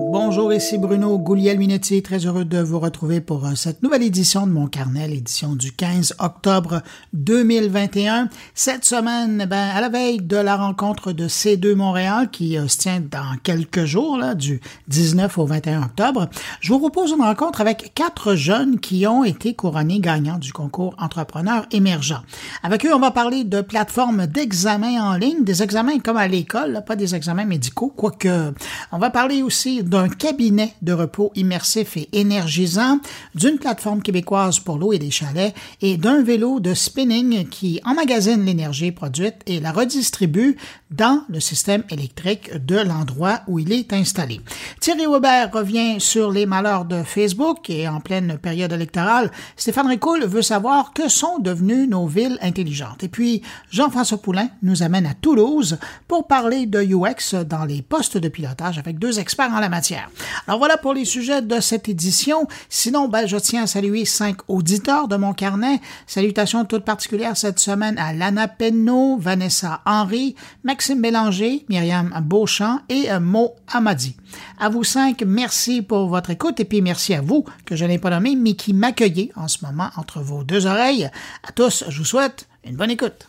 Bonjour, ici Bruno Gouliel-Minetti, très heureux de vous retrouver pour euh, cette nouvelle édition de mon carnet, l'édition du 15 octobre 2021. Cette semaine, ben, à la veille de la rencontre de C2 Montréal qui euh, se tient dans quelques jours, là, du 19 au 21 octobre, je vous propose une rencontre avec quatre jeunes qui ont été couronnés gagnants du concours Entrepreneurs émergents. Avec eux, on va parler de plateformes d'examen en ligne, des examens comme à l'école, pas des examens médicaux, quoique on va parler aussi d'un cabinet de repos immersif et énergisant, d'une plateforme québécoise pour l'eau et les chalets et d'un vélo de spinning qui emmagasine l'énergie produite et la redistribue dans le système électrique de l'endroit où il est installé. Thierry Weber revient sur les malheurs de Facebook et en pleine période électorale, Stéphane Ricoul veut savoir que sont devenues nos villes intelligentes. Et puis, Jean-François Poulain nous amène à Toulouse pour parler de UX dans les postes de pilotage avec deux experts en la matière. Alors voilà pour les sujets de cette édition. Sinon, ben, je tiens à saluer cinq auditeurs de mon carnet. Salutations toutes particulières cette semaine à Lana Penno, Vanessa Henry, Maxime Bélanger, Myriam Beauchamp et euh, Mo Amadi. À vous cinq, merci pour votre écoute et puis merci à vous que je n'ai pas nommé mais qui m'accueillez en ce moment entre vos deux oreilles. À tous, je vous souhaite une bonne écoute.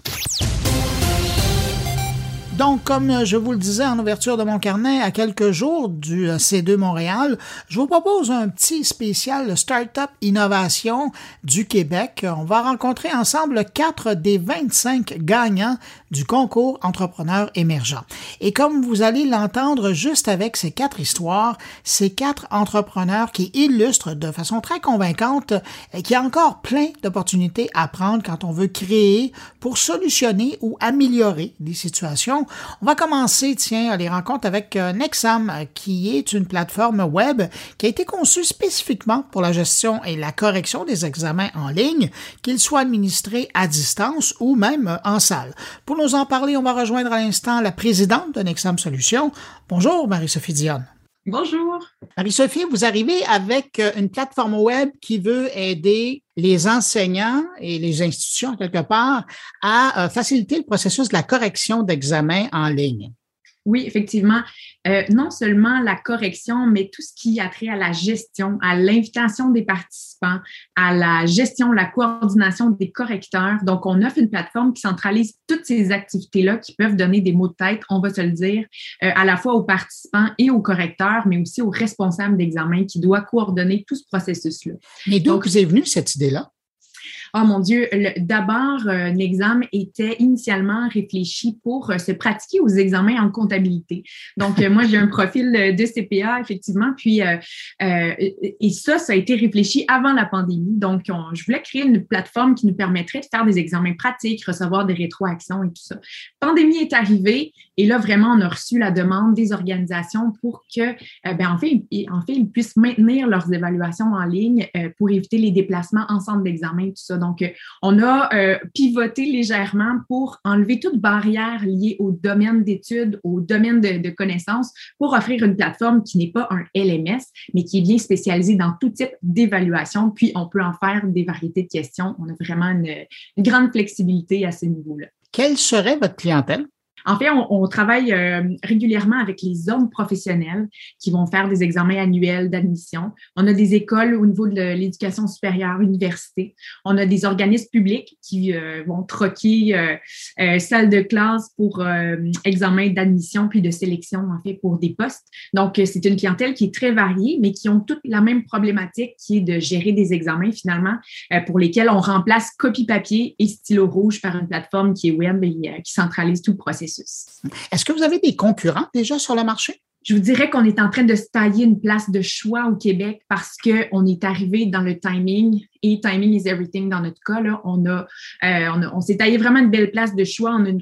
Donc, comme je vous le disais en ouverture de mon carnet, à quelques jours du C2 Montréal, je vous propose un petit spécial Startup Innovation du Québec. On va rencontrer ensemble quatre des 25 gagnants du concours Entrepreneurs émergents. Et comme vous allez l'entendre juste avec ces quatre histoires, ces quatre entrepreneurs qui illustrent de façon très convaincante qu'il y a encore plein d'opportunités à prendre quand on veut créer pour solutionner ou améliorer des situations on va commencer, tiens, les rencontres avec euh, Nexam, qui est une plateforme web qui a été conçue spécifiquement pour la gestion et la correction des examens en ligne, qu'ils soient administrés à distance ou même euh, en salle. Nous en parler, on va rejoindre à l'instant la présidente de Nexam Solutions. Bonjour, Marie-Sophie Dionne. Bonjour. Marie-Sophie, vous arrivez avec euh, une plateforme web qui veut aider les enseignants et les institutions, quelque part, à euh, faciliter le processus de la correction d'examens en ligne. Oui, effectivement. Euh, non seulement la correction, mais tout ce qui a trait à la gestion, à l'invitation des participants, à la gestion, la coordination des correcteurs. Donc, on offre une plateforme qui centralise toutes ces activités-là qui peuvent donner des mots de tête, on va se le dire, euh, à la fois aux participants et aux correcteurs, mais aussi aux responsables d'examen qui doit coordonner tout ce processus-là. Mais d'où vous est venue cette idée-là? Oh mon Dieu, d'abord, euh, un examen était initialement réfléchi pour euh, se pratiquer aux examens en comptabilité. Donc, euh, moi, j'ai un profil de CPA, effectivement, puis, et ça, ça a été réfléchi avant la pandémie. Donc, je voulais créer une plateforme qui nous permettrait de faire des examens pratiques, recevoir des rétroactions et tout ça. Pandémie est arrivée et là, vraiment, on a reçu la demande des organisations pour que, ben, en fait, en fait, ils puissent maintenir leurs évaluations en ligne pour éviter les déplacements en centre d'examen et tout ça. Donc, euh, on a euh, pivoté légèrement pour enlever toute barrière liée au domaine d'études, au domaine de, connaissances, pour offrir une plateforme qui n'est pas un LMS, mais qui est bien spécialisée dans tout type d'évaluation. Puis, on peut en faire des variétés de questions. On a vraiment une grande flexibilité à ce niveau-là. Quelle serait votre clientèle? En fait, on, travaille euh, régulièrement avec les hommes professionnels qui vont faire des examens annuels d'admission. On a des écoles au niveau de l'éducation supérieure, université. On a des organismes publics qui euh, vont troquer euh, salle de classe pour examen d'admission puis de sélection, en fait, pour des postes. Donc, c'est une clientèle qui est très variée, mais qui ont toutes la même problématique qui est de gérer des examens, finalement, pour lesquels on remplace copie papier et stylo rouge par une plateforme qui est web et qui centralise tout le processus. Est-ce que vous avez des concurrents déjà sur le marché? Je vous dirais qu'on est en train de se tailler une place de choix au Québec parce qu'on est arrivé dans le timing et timing is everything dans notre cas. Là, on a, euh, on, s'est taillé vraiment une belle place de choix. On a une,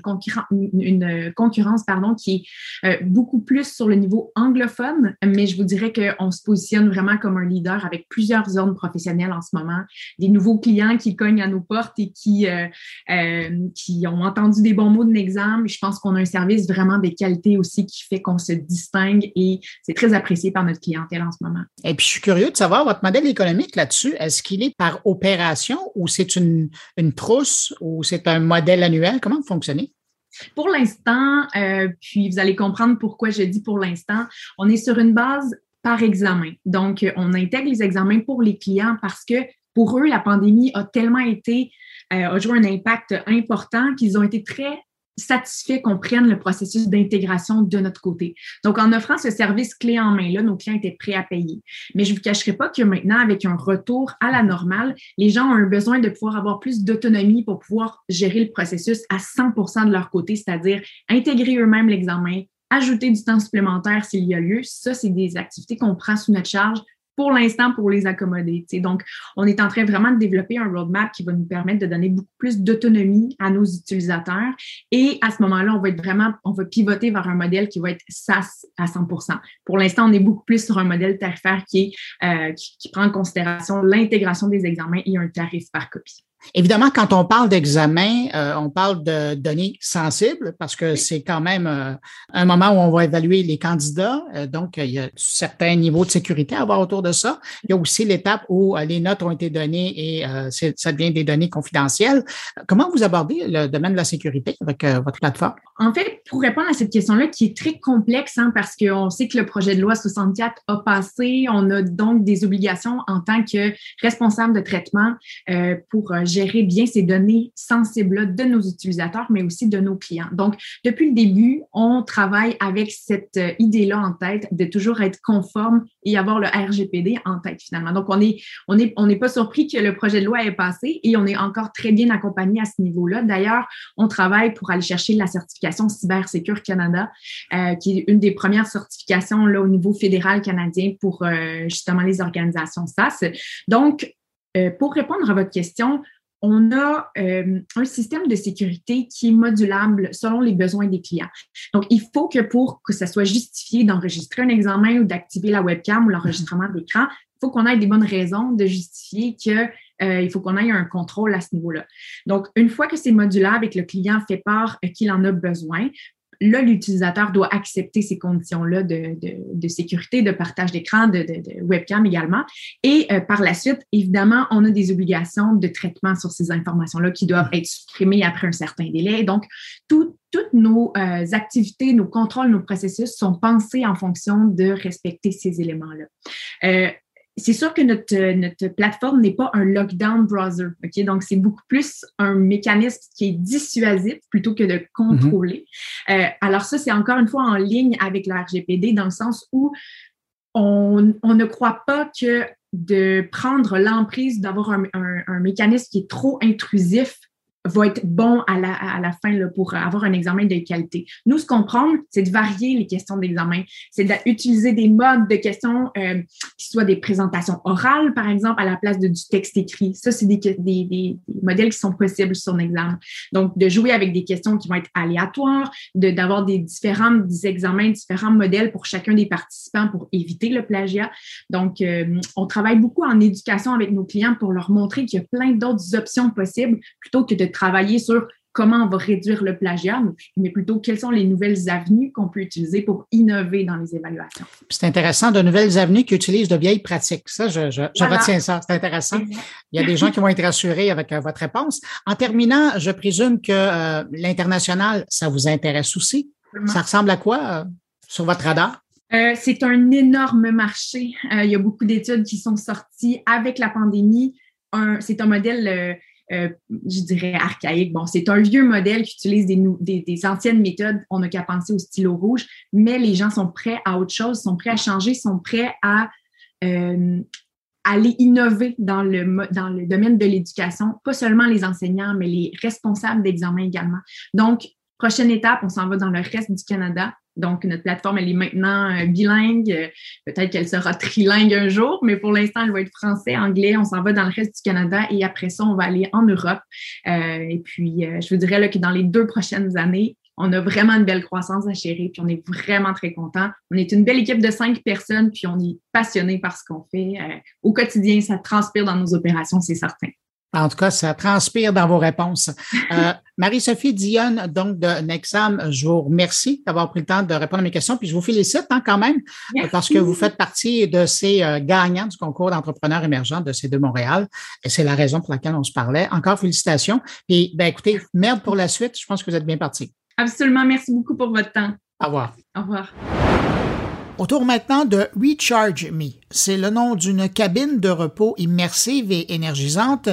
une, concurrence pardon, qui est euh, beaucoup plus sur le niveau anglophone, mais je vous dirais qu'on se positionne vraiment comme un leader avec plusieurs zones professionnelles en ce moment, des nouveaux clients qui cognent à nos portes et qui, euh, qui ont entendu des bons mots de l'examen. Je pense qu'on a un service vraiment de qualité aussi qui fait qu'on se distingue et c'est très apprécié par notre clientèle en ce moment. Et puis, je suis curieux de savoir votre modèle économique là-dessus. Est-ce qu'il est opération ou c'est une, une trousse ou c'est un modèle annuel? Comment vous fonctionnez? Pour l'instant, euh, puis vous allez comprendre pourquoi je dis pour l'instant, on est sur une base par examen. Donc, on intègre les examens pour les clients parce que pour eux, la pandémie a tellement été, euh, a joué un impact important qu'ils ont été très satisfaits qu'on prenne le processus d'intégration de notre côté. Donc, en offrant ce service clé en main, là, nos clients étaient prêts à payer. Mais je ne vous cacherai pas que maintenant, avec un retour à la normale, les gens ont un besoin de pouvoir avoir plus d'autonomie pour pouvoir gérer le processus à 100% de leur côté, c'est-à-dire intégrer eux-mêmes l'examen, ajouter du temps supplémentaire s'il y a lieu. Ça, c'est des activités qu'on prend sous notre charge pour l'instant pour les accommoder. Donc, on est en train vraiment de développer un roadmap qui va nous permettre de donner beaucoup plus d'autonomie à nos utilisateurs. Et à ce moment-là, on va être vraiment, on va pivoter vers un modèle qui va être SaaS à 100% Pour l'instant, on est beaucoup plus sur un modèle tarifaire euh, qui prend en considération l'intégration des examens et un tarif par copie. Évidemment, quand on parle d'examen, euh, on parle de données sensibles parce que c'est quand même euh, un moment où on va évaluer les candidats. Euh, donc, il y a certains niveaux de sécurité à avoir autour de ça. Il y a aussi l'étape où les notes ont été données et ça devient des données confidentielles. Comment vous abordez le domaine de la sécurité avec votre plateforme? En fait, pour répondre à cette question-là, qui est très complexe, hein, parce qu'on sait que le projet de loi 64 a passé, on a donc des obligations en tant que responsable de traitement pour gérer bien ces données sensibles-là de nos utilisateurs, mais aussi de nos clients. Donc, depuis le début, on travaille avec cette euh, idée-là en tête de toujours être conforme et avoir le RGPD en tête finalement. Donc, on n'est on est, on est pas surpris que le projet de loi ait passé et on est encore très bien accompagné à ce niveau-là. D'ailleurs, on travaille pour aller chercher la certification Cybersécure Canada, euh, qui est une des premières certifications là, au niveau fédéral canadien pour euh, justement les organisations SAS. Donc, pour répondre à votre question, on a euh, un système de sécurité qui est modulable selon les besoins des clients. Donc, il faut que pour que ça soit justifié d'enregistrer un examen ou d'activer la webcam ou l'enregistrement d'écran, il faut qu'on ait des bonnes raisons de justifier que euh, il faut qu'on ait un contrôle à ce niveau-là. Donc, une fois que c'est modulable et que le client fait part qu'il en a besoin, là, l'utilisateur doit accepter ces conditions-là de, sécurité, de partage d'écran, de, webcam également. Et euh, par la suite, évidemment, on a des obligations de traitement sur ces informations-là qui doivent être supprimées après un certain délai. Donc, toutes nos euh, activités, nos contrôles, nos processus sont pensés en fonction de respecter ces éléments-là. Euh, c'est sûr que notre, notre plateforme n'est pas un lockdown browser. ok? Donc, c'est beaucoup plus un mécanisme qui est dissuasif plutôt que de contrôler. Mm-hmm. Euh, alors, ça, c'est encore une fois en ligne avec le RGPD dans le sens où on, on ne croit pas que de prendre l'emprise d'avoir un, un, mécanisme qui est trop intrusif va être bon à la, à la fin là, pour avoir un examen de qualité. Nous, ce qu'on prend, c'est de varier les questions d'examen. C'est d'utiliser des modes de questions euh, qui soient des présentations orales, par exemple, à la place de du texte écrit. Ça, c'est des, des, des, modèles qui sont possibles sur un examen. Donc, de jouer avec des questions qui vont être aléatoires, d'avoir des différents des examens, différents modèles pour chacun des participants pour éviter le plagiat. Donc, euh, on travaille beaucoup en éducation avec nos clients pour leur montrer qu'il y a plein d'autres options possibles plutôt que de travailler sur comment on va réduire le plagiat, mais plutôt quelles sont les nouvelles avenues qu'on peut utiliser pour innover dans les évaluations. C'est intéressant, de nouvelles avenues qui utilisent de vieilles pratiques. Ça, je, je, retiens ça. C'est intéressant. Il y a des gens qui vont être rassurés avec euh, votre réponse. En terminant, je présume que euh, l'international, ça vous intéresse aussi. Ça ressemble à quoi euh, sur votre radar? c'est un énorme marché. il y a beaucoup d'études qui sont sorties avec la pandémie. C'est un modèle euh, je dirais, archaïque. Bon, c'est un vieux modèle qui utilise des, anciennes méthodes. On n'a qu'à penser au stylo rouge, mais les gens sont prêts à autre chose, sont prêts à changer, sont prêts à euh, aller innover dans le domaine de l'éducation, pas seulement les enseignants, mais les responsables d'examen également. Donc, prochaine étape, on s'en va dans le reste du Canada. Donc, notre plateforme, elle est maintenant euh, bilingue. Peut-être qu'elle sera trilingue un jour, mais pour l'instant, elle va être français, anglais. On s'en va dans le reste du Canada et après ça, on va aller en Europe. Euh, et puis, euh, je vous dirais là, que dans les deux prochaines années, on a vraiment une belle croissance à chérir, puis on est vraiment très content. On est une belle équipe de cinq personnes, puis on est passionné par ce qu'on fait. au quotidien, ça transpire dans nos opérations, c'est certain. En tout cas, ça transpire dans vos réponses. Euh, Marie-Sophie Dionne, donc de Nexam, je vous remercie d'avoir pris le temps de répondre à mes questions, puis je vous félicite hein, quand même, parce que vous faites partie de ces euh, gagnants du concours d'entrepreneurs émergents de ces deux Montréal, et c'est la raison pour laquelle on se parlait. Encore félicitations. Puis, ben écoutez, merde pour la suite, je pense que vous êtes bien parti. Absolument, merci beaucoup pour votre temps. Au revoir. Au revoir. Autour maintenant de Recharge Me. C'est le nom d'une cabine de repos immersive et énergisante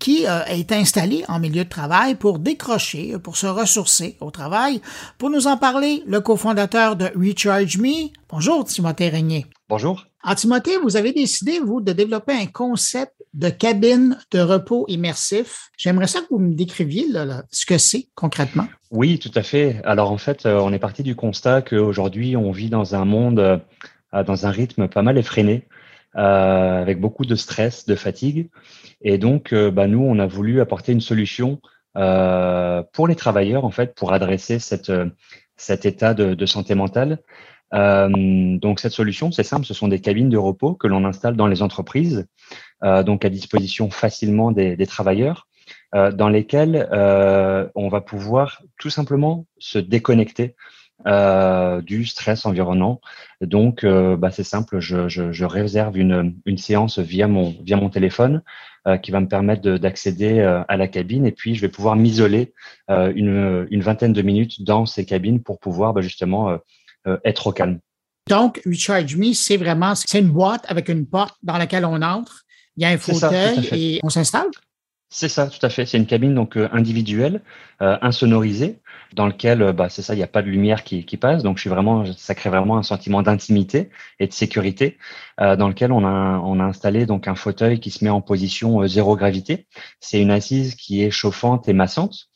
qui euh, est installée en milieu de travail pour décrocher, pour se ressourcer au travail. Pour nous en parler, le cofondateur de Recharge Me. Bonjour, Timothée Régnier. Bonjour. En Timothée, vous avez décidé, vous, de développer un concept de cabine de repos immersif. J'aimerais ça que vous me décriviez ce que c'est concrètement. Oui, tout à fait. Alors en fait, euh, on est parti du constat qu'aujourd'hui, on vit dans un monde, euh, dans un rythme pas mal effréné, euh, avec beaucoup de stress, de fatigue. Et donc, bah, nous, on a voulu apporter une solution pour les travailleurs, en fait, pour adresser cette, cet état de, de santé mentale. Donc cette solution, c'est simple, ce sont des cabines de repos que l'on installe dans les entreprises, donc à disposition facilement des, des travailleurs. Euh, dans lesquels euh, on va pouvoir tout simplement se déconnecter euh, du stress environnant. Donc, bah, c'est simple, je, je, je, réserve une, une séance via mon, via mon téléphone qui va me permettre d'accéder à la cabine et puis je vais pouvoir m'isoler une, une, vingtaine de minutes dans ces cabines pour pouvoir bah, justement être au calme. Donc, Recharge Me, c'est vraiment c'est une boîte avec une porte dans laquelle on entre. Il y a un fauteuil et on s'installe. C'est ça, tout à fait. C'est une cabine donc euh, individuelle, euh, insonorisée, dans lequel, euh, bah, c'est ça, il n'y a pas de lumière qui, qui, passe. Donc, je suis vraiment, ça crée vraiment un sentiment d'intimité et de sécurité, euh, dans lequel on a, on a installé donc un fauteuil qui se met en position zéro gravité. C'est une assise qui est chauffante et massante.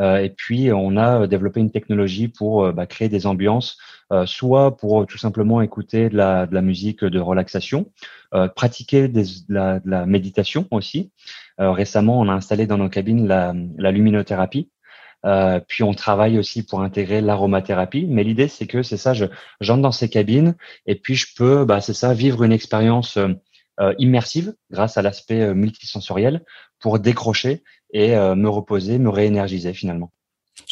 et puis, on a développé une technologie pour bah, créer des ambiances, soit pour tout simplement écouter de la, de la musique de relaxation, pratiquer des, de, la, de la méditation aussi. Euh, récemment, on a installé dans nos cabines la, la luminothérapie. Euh, puis on travaille aussi pour intégrer l'aromathérapie. Mais l'idée, c'est que c'est ça, je j'entre dans ces cabines et puis je peux, bah, c'est ça, vivre une expérience euh, immersive grâce à l'aspect multisensoriel pour décrocher et me reposer, me réénergiser finalement.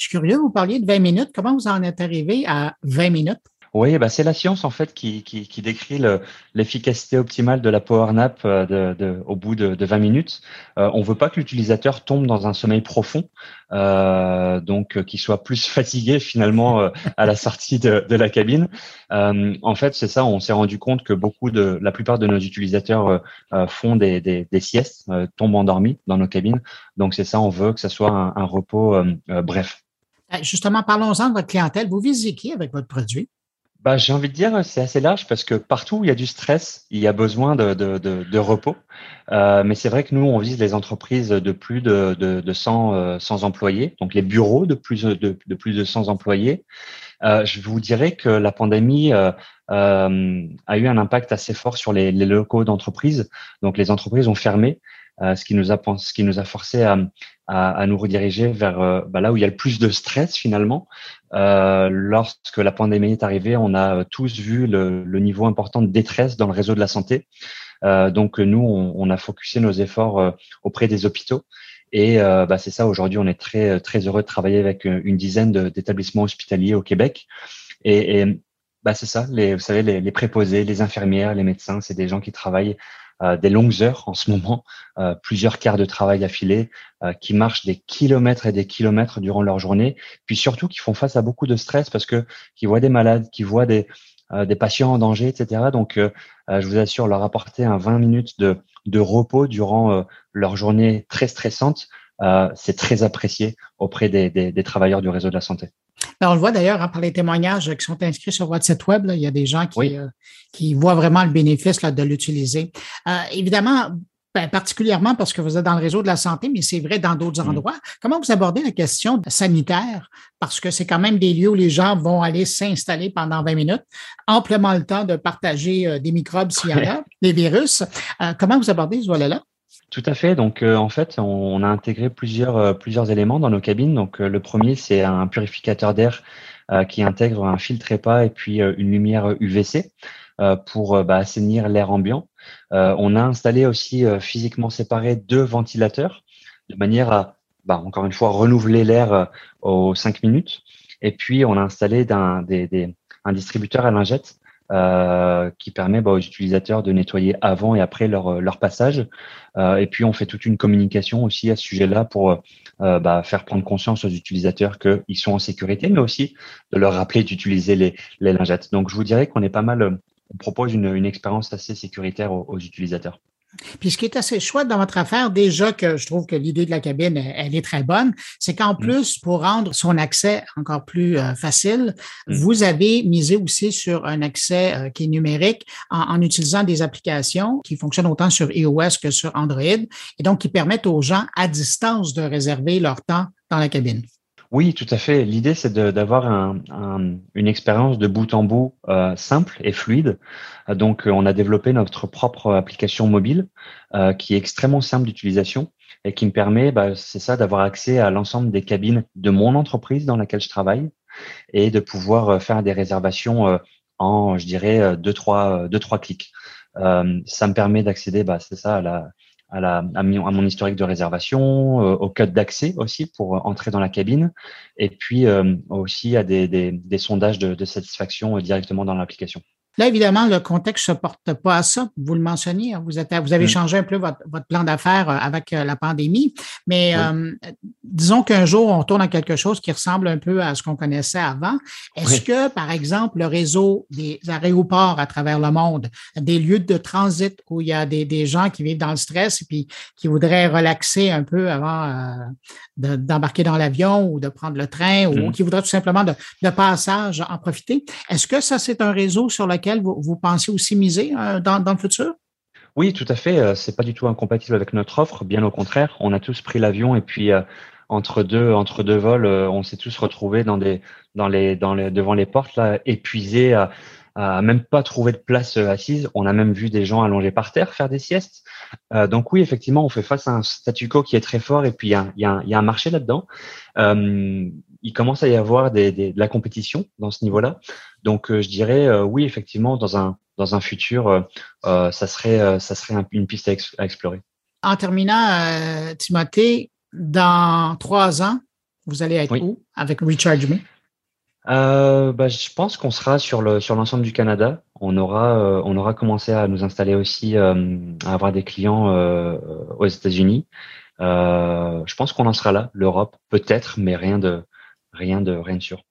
Je suis curieux, vous parliez de 20 minutes. Comment vous en êtes arrivé à 20 minutes? Oui, bah c'est la science en fait qui, qui, qui décrit l'efficacité optimale de la power nap euh, de, de, au bout de, de 20 minutes. Euh, on veut pas que l'utilisateur tombe dans un sommeil profond, euh, donc euh, qu'il soit plus fatigué finalement à la sortie de, de la cabine. en fait, c'est ça. On s'est rendu compte que beaucoup de, la plupart de nos utilisateurs font des, des, des siestes, tombent endormis dans nos cabines. Donc c'est ça. On veut que ça soit un, un repos bref. Justement, parlons-en de votre clientèle. Vous visez qui avec votre produit? bah, J'ai envie de dire c'est assez large parce que partout où il y a du stress, il y a besoin de, de, de, repos. Euh, mais c'est vrai que nous, on vise les entreprises de plus de, de, de 100, euh, 100 employés, donc les bureaux de plus de, de plus de 100 employés. Euh, je vous dirais que la pandémie a eu un impact assez fort sur les, les locaux d'entreprise. Donc les entreprises ont fermé. Euh, ce qui nous a ce qui nous a forcé à, à, à nous rediriger vers euh, bah, là où il y a le plus de stress finalement. Euh, lorsque la pandémie est arrivée, on a tous vu le, le, niveau important de détresse dans le réseau de la santé. Euh, donc nous, on, on, a focusé nos efforts auprès des hôpitaux. Et bah, c'est ça, aujourd'hui, on est très, très heureux de travailler avec une dizaine d'établissements hospitaliers au Québec. Et, et bah, c'est ça, les, vous savez, les, les, préposés, les infirmières, les médecins, c'est des gens qui travaillent euh, des longues heures en ce moment, euh, plusieurs quarts de travail affilés, euh, qui marchent des kilomètres et des kilomètres durant leur journée, puis surtout qui font face à beaucoup de stress parce que qui voient des malades, qui voient des patients en danger, etc. Donc, je vous assure, leur apporter un 20 minutes de, repos durant leur journée très stressante, c'est très apprécié auprès des travailleurs du réseau de la santé. Ben, on le voit d'ailleurs hein, par les témoignages qui sont inscrits sur votre site web. il y a des gens qui, euh, qui voient vraiment le bénéfice là, de l'utiliser. Euh, évidemment, ben, particulièrement parce que vous êtes dans le réseau de la santé, mais c'est vrai dans d'autres mm. endroits. Comment vous abordez la question sanitaire? Parce que c'est quand même des lieux où les gens vont aller s'installer pendant 20 minutes, amplement le temps de partager euh, des microbes s'il y en a, des virus. comment vous abordez ce volet-là? Tout à fait. Donc, euh, en fait, on, a intégré plusieurs, euh, plusieurs éléments dans nos cabines. Donc, euh, le premier, c'est un purificateur d'air qui intègre un filtre EPA et puis une lumière UVC pour bah, assainir l'air ambiant. on a installé aussi physiquement séparé deux ventilateurs de manière à, bah, encore une fois, renouveler l'air aux cinq minutes. Et puis, on a installé un, un distributeur à lingettes qui permet bah, aux utilisateurs de nettoyer avant et après leur, leur passage. et puis on fait toute une communication aussi à ce sujet-là pour bah, faire prendre conscience aux utilisateurs qu'ils sont en sécurité, mais aussi de leur rappeler d'utiliser les, les lingettes. Donc je vous dirais qu'on est pas mal, on propose une, une expérience assez sécuritaire aux utilisateurs. Puis ce qui est assez chouette dans votre affaire, déjà que je trouve que l'idée de la cabine, elle, est très bonne, c'est qu'en mm. plus, pour rendre son accès encore plus euh, facile, mm. vous avez misé aussi sur un accès euh, qui est numérique en, utilisant des applications qui fonctionnent autant sur iOS que sur Android et donc qui permettent aux gens à distance de réserver leur temps dans la cabine. Oui, tout à fait. L'idée, c'est d'avoir un, une expérience de bout en bout euh, simple et fluide. Euh, donc, euh, on a développé notre propre application mobile qui est extrêmement simple d'utilisation et qui me permet, bah, c'est ça, d'avoir accès à l'ensemble des cabines de mon entreprise dans laquelle je travaille et de pouvoir faire des réservations en, je dirais, deux trois deux trois clics. ça me permet d'accéder, bah, c'est ça, à la à, mon historique de réservation, euh, au code d'accès aussi pour entrer dans la cabine, et puis euh, aussi à des, sondages de, satisfaction euh, directement dans l'application. Là, évidemment, le contexte ne se porte pas à ça. Vous le mentionniez, hein. vous, êtes, vous avez mm. changé un peu votre, votre plan d'affaires euh, avec euh, la pandémie, mais euh, disons qu'un jour, on tourne à quelque chose qui ressemble un peu à ce qu'on connaissait avant. Est-ce que, par exemple, le réseau des aéroports à travers le monde, des lieux de transit où il y a des, des gens qui vivent dans le stress et puis qui voudraient relaxer un peu avant d'embarquer dans l'avion ou de prendre le train ou mm. qui voudraient tout simplement de, de passage en profiter, est-ce que ça, c'est un réseau sur lequel vous, pensez aussi miser euh, dans, le futur? Oui, tout à fait. Euh, c'est pas du tout incompatible avec notre offre. Bien au contraire, on a tous pris l'avion et puis euh, entre deux entre deux vols, on s'est tous retrouvés devant les portes là, épuisés à, même pas trouver de place assise. On a même vu des gens allongés par terre faire des siestes. donc oui, effectivement, on fait face à un statu quo qui est très fort et puis il y a, un marché là-dedans il commence à y avoir des, de la compétition dans ce niveau-là. Donc, euh, je dirais euh, oui, effectivement, dans un dans un futur, euh, ça serait ça serait une piste à, explorer. En terminant, Timothée, dans trois ans, vous allez être où avec Recharge Me? bah, je pense qu'on sera sur le sur l'ensemble du Canada. On aura on aura commencé à nous installer aussi à avoir des clients aux États-Unis. je pense qu'on en sera là. L'Europe peut-être, mais rien de rien de, rien de sûr.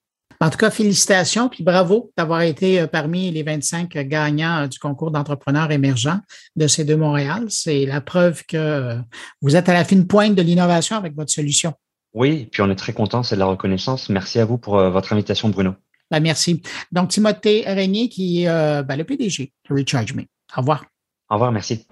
En tout cas, félicitations, puis bravo d'avoir été euh, parmi les 25 gagnants euh, du concours d'entrepreneurs émergents de C2 Montréal. C'est la preuve que euh, vous êtes à la fine pointe de l'innovation avec votre solution. Oui, puis on est très content, c'est de la reconnaissance. Merci à vous pour votre invitation, Bruno. Ben, merci. Donc, Timothée Régnier, qui est ben, le PDG de Recharge Me. Au revoir. Au revoir, merci.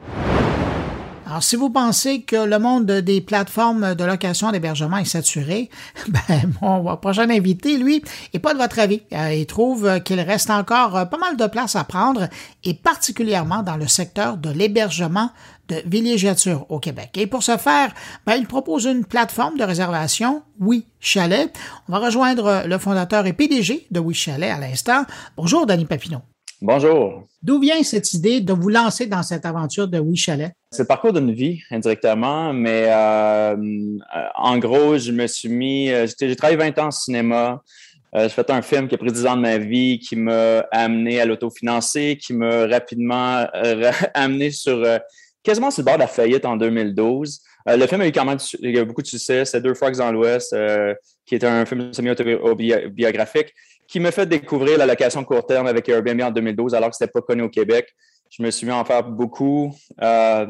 Alors, si vous pensez que le monde des plateformes de location d'hébergement est saturé, ben, mon prochain invité, lui, est pas de votre avis. Euh, il trouve qu'il reste encore pas mal de place à prendre, et particulièrement dans le secteur de l'hébergement de villégiature au Québec. Et pour ce faire, ben, il propose une plateforme de réservation, Oui Chalet. On va rejoindre le fondateur et PDG de Oui Chalet à l'instant. Bonjour, Danny Papineau. Bonjour. D'où vient cette idée de vous lancer dans cette aventure de Oui Chalet? C'est le parcours d'une vie, indirectement, mais euh, en gros, je me suis mis, euh, j'ai travaillé 20 ans en cinéma. Euh, j'ai fait un film qui a pris 10 ans de ma vie, qui m'a amené à l'autofinancer, qui m'a rapidement amené sur quasiment sur le bord de la faillite en 2012. le film a eu quand même eu beaucoup de succès. C'est Deux Frogs dans l'Ouest, qui est un film semi-autobiographique qui m'a fait découvrir la location court terme avec Airbnb en 2012, alors que ce n'était pas connu au Québec. Je me suis mis à en faire beaucoup. Euh,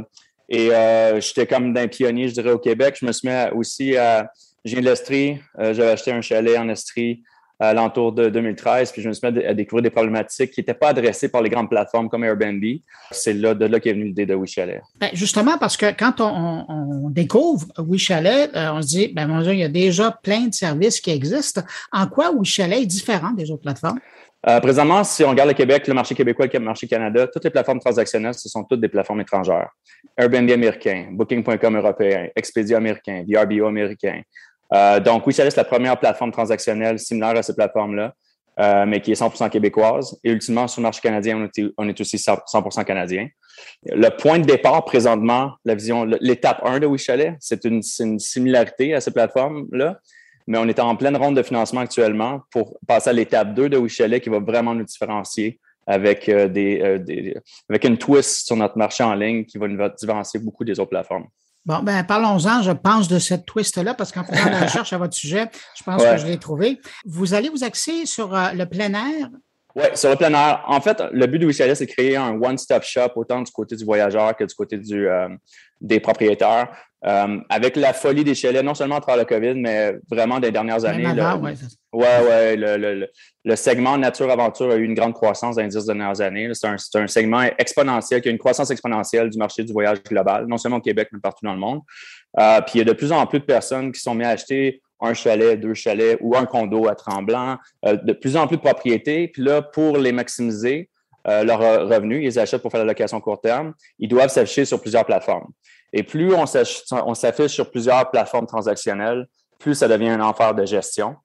et euh, j'étais comme d'un pionnier, je dirais, au Québec. Je me suis mis aussi à. Viens de l'Estrie. Euh, j'avais acheté un chalet en Estrie à l'entour de 2013, puis je me suis mis à découvrir des problématiques qui n'étaient pas adressées par les grandes plateformes comme Airbnb. C'est là, de là qu'est venue l'idée de WeChalet. Ben justement, parce que quand on, découvre WeChalet, euh, on se dit, ben mon Dieu, il y a déjà plein de services qui existent. En quoi WeChalet est différent des autres plateformes? Euh, présentement, si on regarde le Québec, le marché québécois, le marché Canada, toutes les plateformes transactionnelles, ce sont toutes des plateformes étrangères. Airbnb américain, Booking.com européen, Expedia américain, VRBO américain, euh, donc, oui, ça la première plateforme transactionnelle similaire à cette plateforme-là, euh, mais qui est 100% québécoise. Et ultimement, sur le marché canadien, on est, aussi 100% canadien. Le point de départ présentement, la vision, l'étape 1 de WeChalet, c'est une, une, similarité à cette plateforme-là, mais on est en pleine ronde de financement actuellement pour passer à l'étape 2 de WeChalet qui va vraiment nous différencier avec, des, avec une twist sur notre marché en ligne qui va nous différencier beaucoup des autres plateformes. Bon, ben parlons-en, je pense, de cette twist-là, parce qu'en faisant la recherche à votre sujet, je pense que je l'ai trouvé. Vous allez vous axer sur le plein air, oui, sur le plein air. En fait, le but de WeChalet, c'est de créer un one-stop shop autant du côté du voyageur que du côté du, euh, des propriétaires. Euh, avec la folie des chalets, non seulement à travers le COVID, mais vraiment des dernières années. Oui, ouais, ouais, le, le, segment nature-aventure a eu une grande croissance dans les dix dernières années. C'est un, un, segment exponentiel qui a une croissance exponentielle du marché du voyage global, non seulement au Québec, mais partout dans le monde. Euh, puis il y a de plus en plus de personnes qui sont mises à acheter un chalet, deux chalets ou un condo à Tremblant, euh, de plus en plus de propriétés. Puis là, pour les maximiser, leurs revenus, ils achètent pour faire la location court terme, ils doivent s'afficher sur plusieurs plateformes. Et plus on s'affiche sur plusieurs plateformes transactionnelles, plus ça devient un enfer de gestion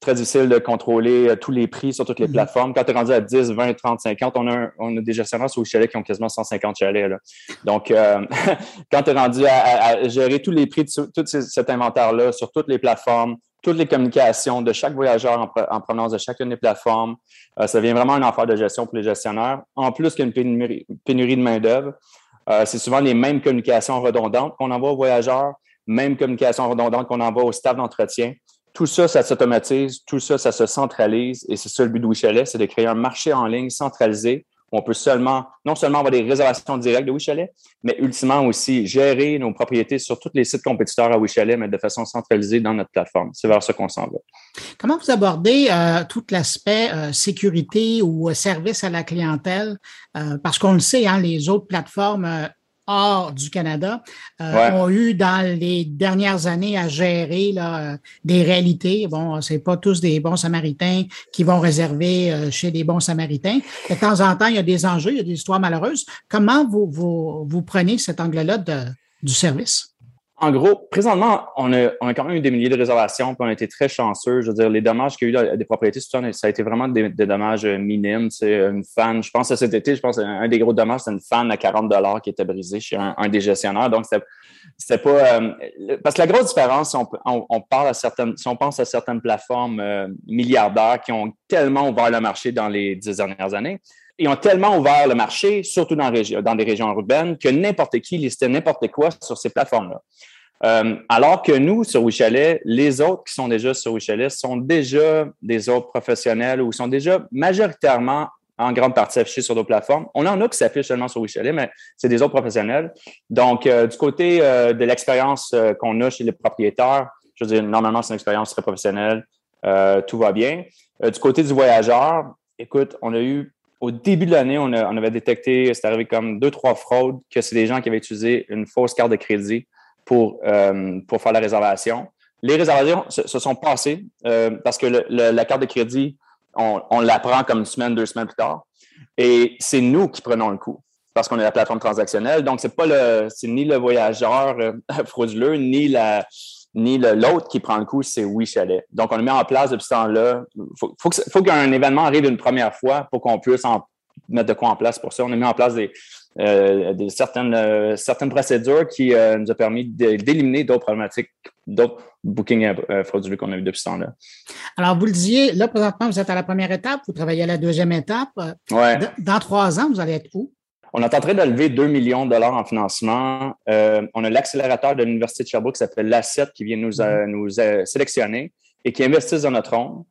très difficile de contrôler euh, tous les prix sur toutes les mhm. plateformes. Quand tu es rendu à 10, 20, 30, 50, on a, on a des gestionnaires sur les chalets qui ont quasiment 150 chalets. Là. Donc, euh, quand tu es rendu à, gérer tous les prix de tout cet inventaire-là sur toutes les plateformes, toutes les communications de chaque voyageur en, provenance de chacune des plateformes, euh, ça devient vraiment un affaire de gestion pour les gestionnaires. En plus qu'il y a une pénurie, pénurie de main-d'œuvre, c'est souvent les mêmes communications redondantes qu'on envoie aux voyageurs, mêmes communications redondantes qu'on envoie au staff d'entretien. Tout ça, ça s'automatise, tout ça, ça se centralise et c'est ça le but de WeChalet, c'est de créer un marché en ligne centralisé on peut seulement, non seulement avoir des réservations directes de WeChalet, mais ultimement aussi gérer nos propriétés sur tous les sites compétiteurs à WeChalet, mais de façon centralisée dans notre plateforme. C'est vers ça qu'on s'en va. Comment vous abordez euh, tout l'aspect euh, sécurité ou euh, service à la clientèle? parce qu'on le sait, hein, les autres plateformes hors du Canada euh, ont eu dans les dernières années à gérer là, des réalités. Bon, c'est pas tous des bons Samaritains qui vont réserver euh, chez des bons Samaritains. De temps en temps, il y a des enjeux, il y a des histoires malheureuses. Comment vous, vous, vous prenez cet angle-là du service? En gros, présentement, on a, on a quand même eu des milliers de réservations, puis on a été très chanceux. Je veux dire, les dommages qu'il y a eu des propriétés, ça a été vraiment des, dommages euh, minimes. C'est une fan, je pense à cet été, je pense un des gros dommages, c'est une fan à 40 qui était brisée chez un, des gestionnaires. Donc, c'était pas. Euh, parce que la grosse différence, si on, on, parle à certaines, si on pense à certaines plateformes euh, milliardaires qui ont tellement ouvert le marché dans les dix dernières années, ils ont tellement ouvert le marché, surtout dans, des régions urbaines, que n'importe qui listait n'importe quoi sur ces plateformes-là. Euh, alors que nous, sur WeChalet, les autres qui sont déjà sur WeChalet sont déjà des autres professionnels ou sont déjà majoritairement en grande partie affichés sur nos plateformes. On en a qui s'affichent seulement sur WeChalet, mais c'est des autres professionnels. Donc, euh, du côté euh, de l'expérience qu'on a chez les propriétaires, je veux dire, normalement, c'est une expérience très professionnelle. tout va bien. du côté du voyageur, écoute, on a eu au début de l'année, on, avait détecté, c'est arrivé comme deux, trois fraudes, que c'est des gens qui avaient utilisé une fausse carte de crédit pour, euh, pour faire la réservation. Les réservations se, sont passées euh, parce que la carte de crédit, on, on la prend comme une semaine, deux semaines plus tard. Et c'est nous qui prenons le coup parce qu'on est la plateforme transactionnelle. Donc, c'est pas le, c'est ni le voyageur euh, frauduleux, ni la, ni l'autre qui prend le coup, c'est oui chalet. Donc, on a mis en place depuis ce temps-là. Il faut, faut, faut qu'un événement arrive une première fois pour qu'on puisse en mettre de quoi en place pour ça. On a mis en place des, euh, certaines, euh, certaines procédures qui euh, nous ont permis d'éliminer d'autres problématiques, d'autres bookings frauduleux qu'on a eu depuis ce temps-là. Alors, vous le disiez, là, présentement, vous êtes à la première étape, vous travaillez à la deuxième étape. Ouais. Dans trois ans, vous allez être où? On est en train de lever 2 millions de dollars en financement. on a l'accélérateur de l'Université de Sherbrooke qui s'appelle l'ASSET qui vient nous, mm-hmm. nous sélectionner et qui investissent dans notre ronde.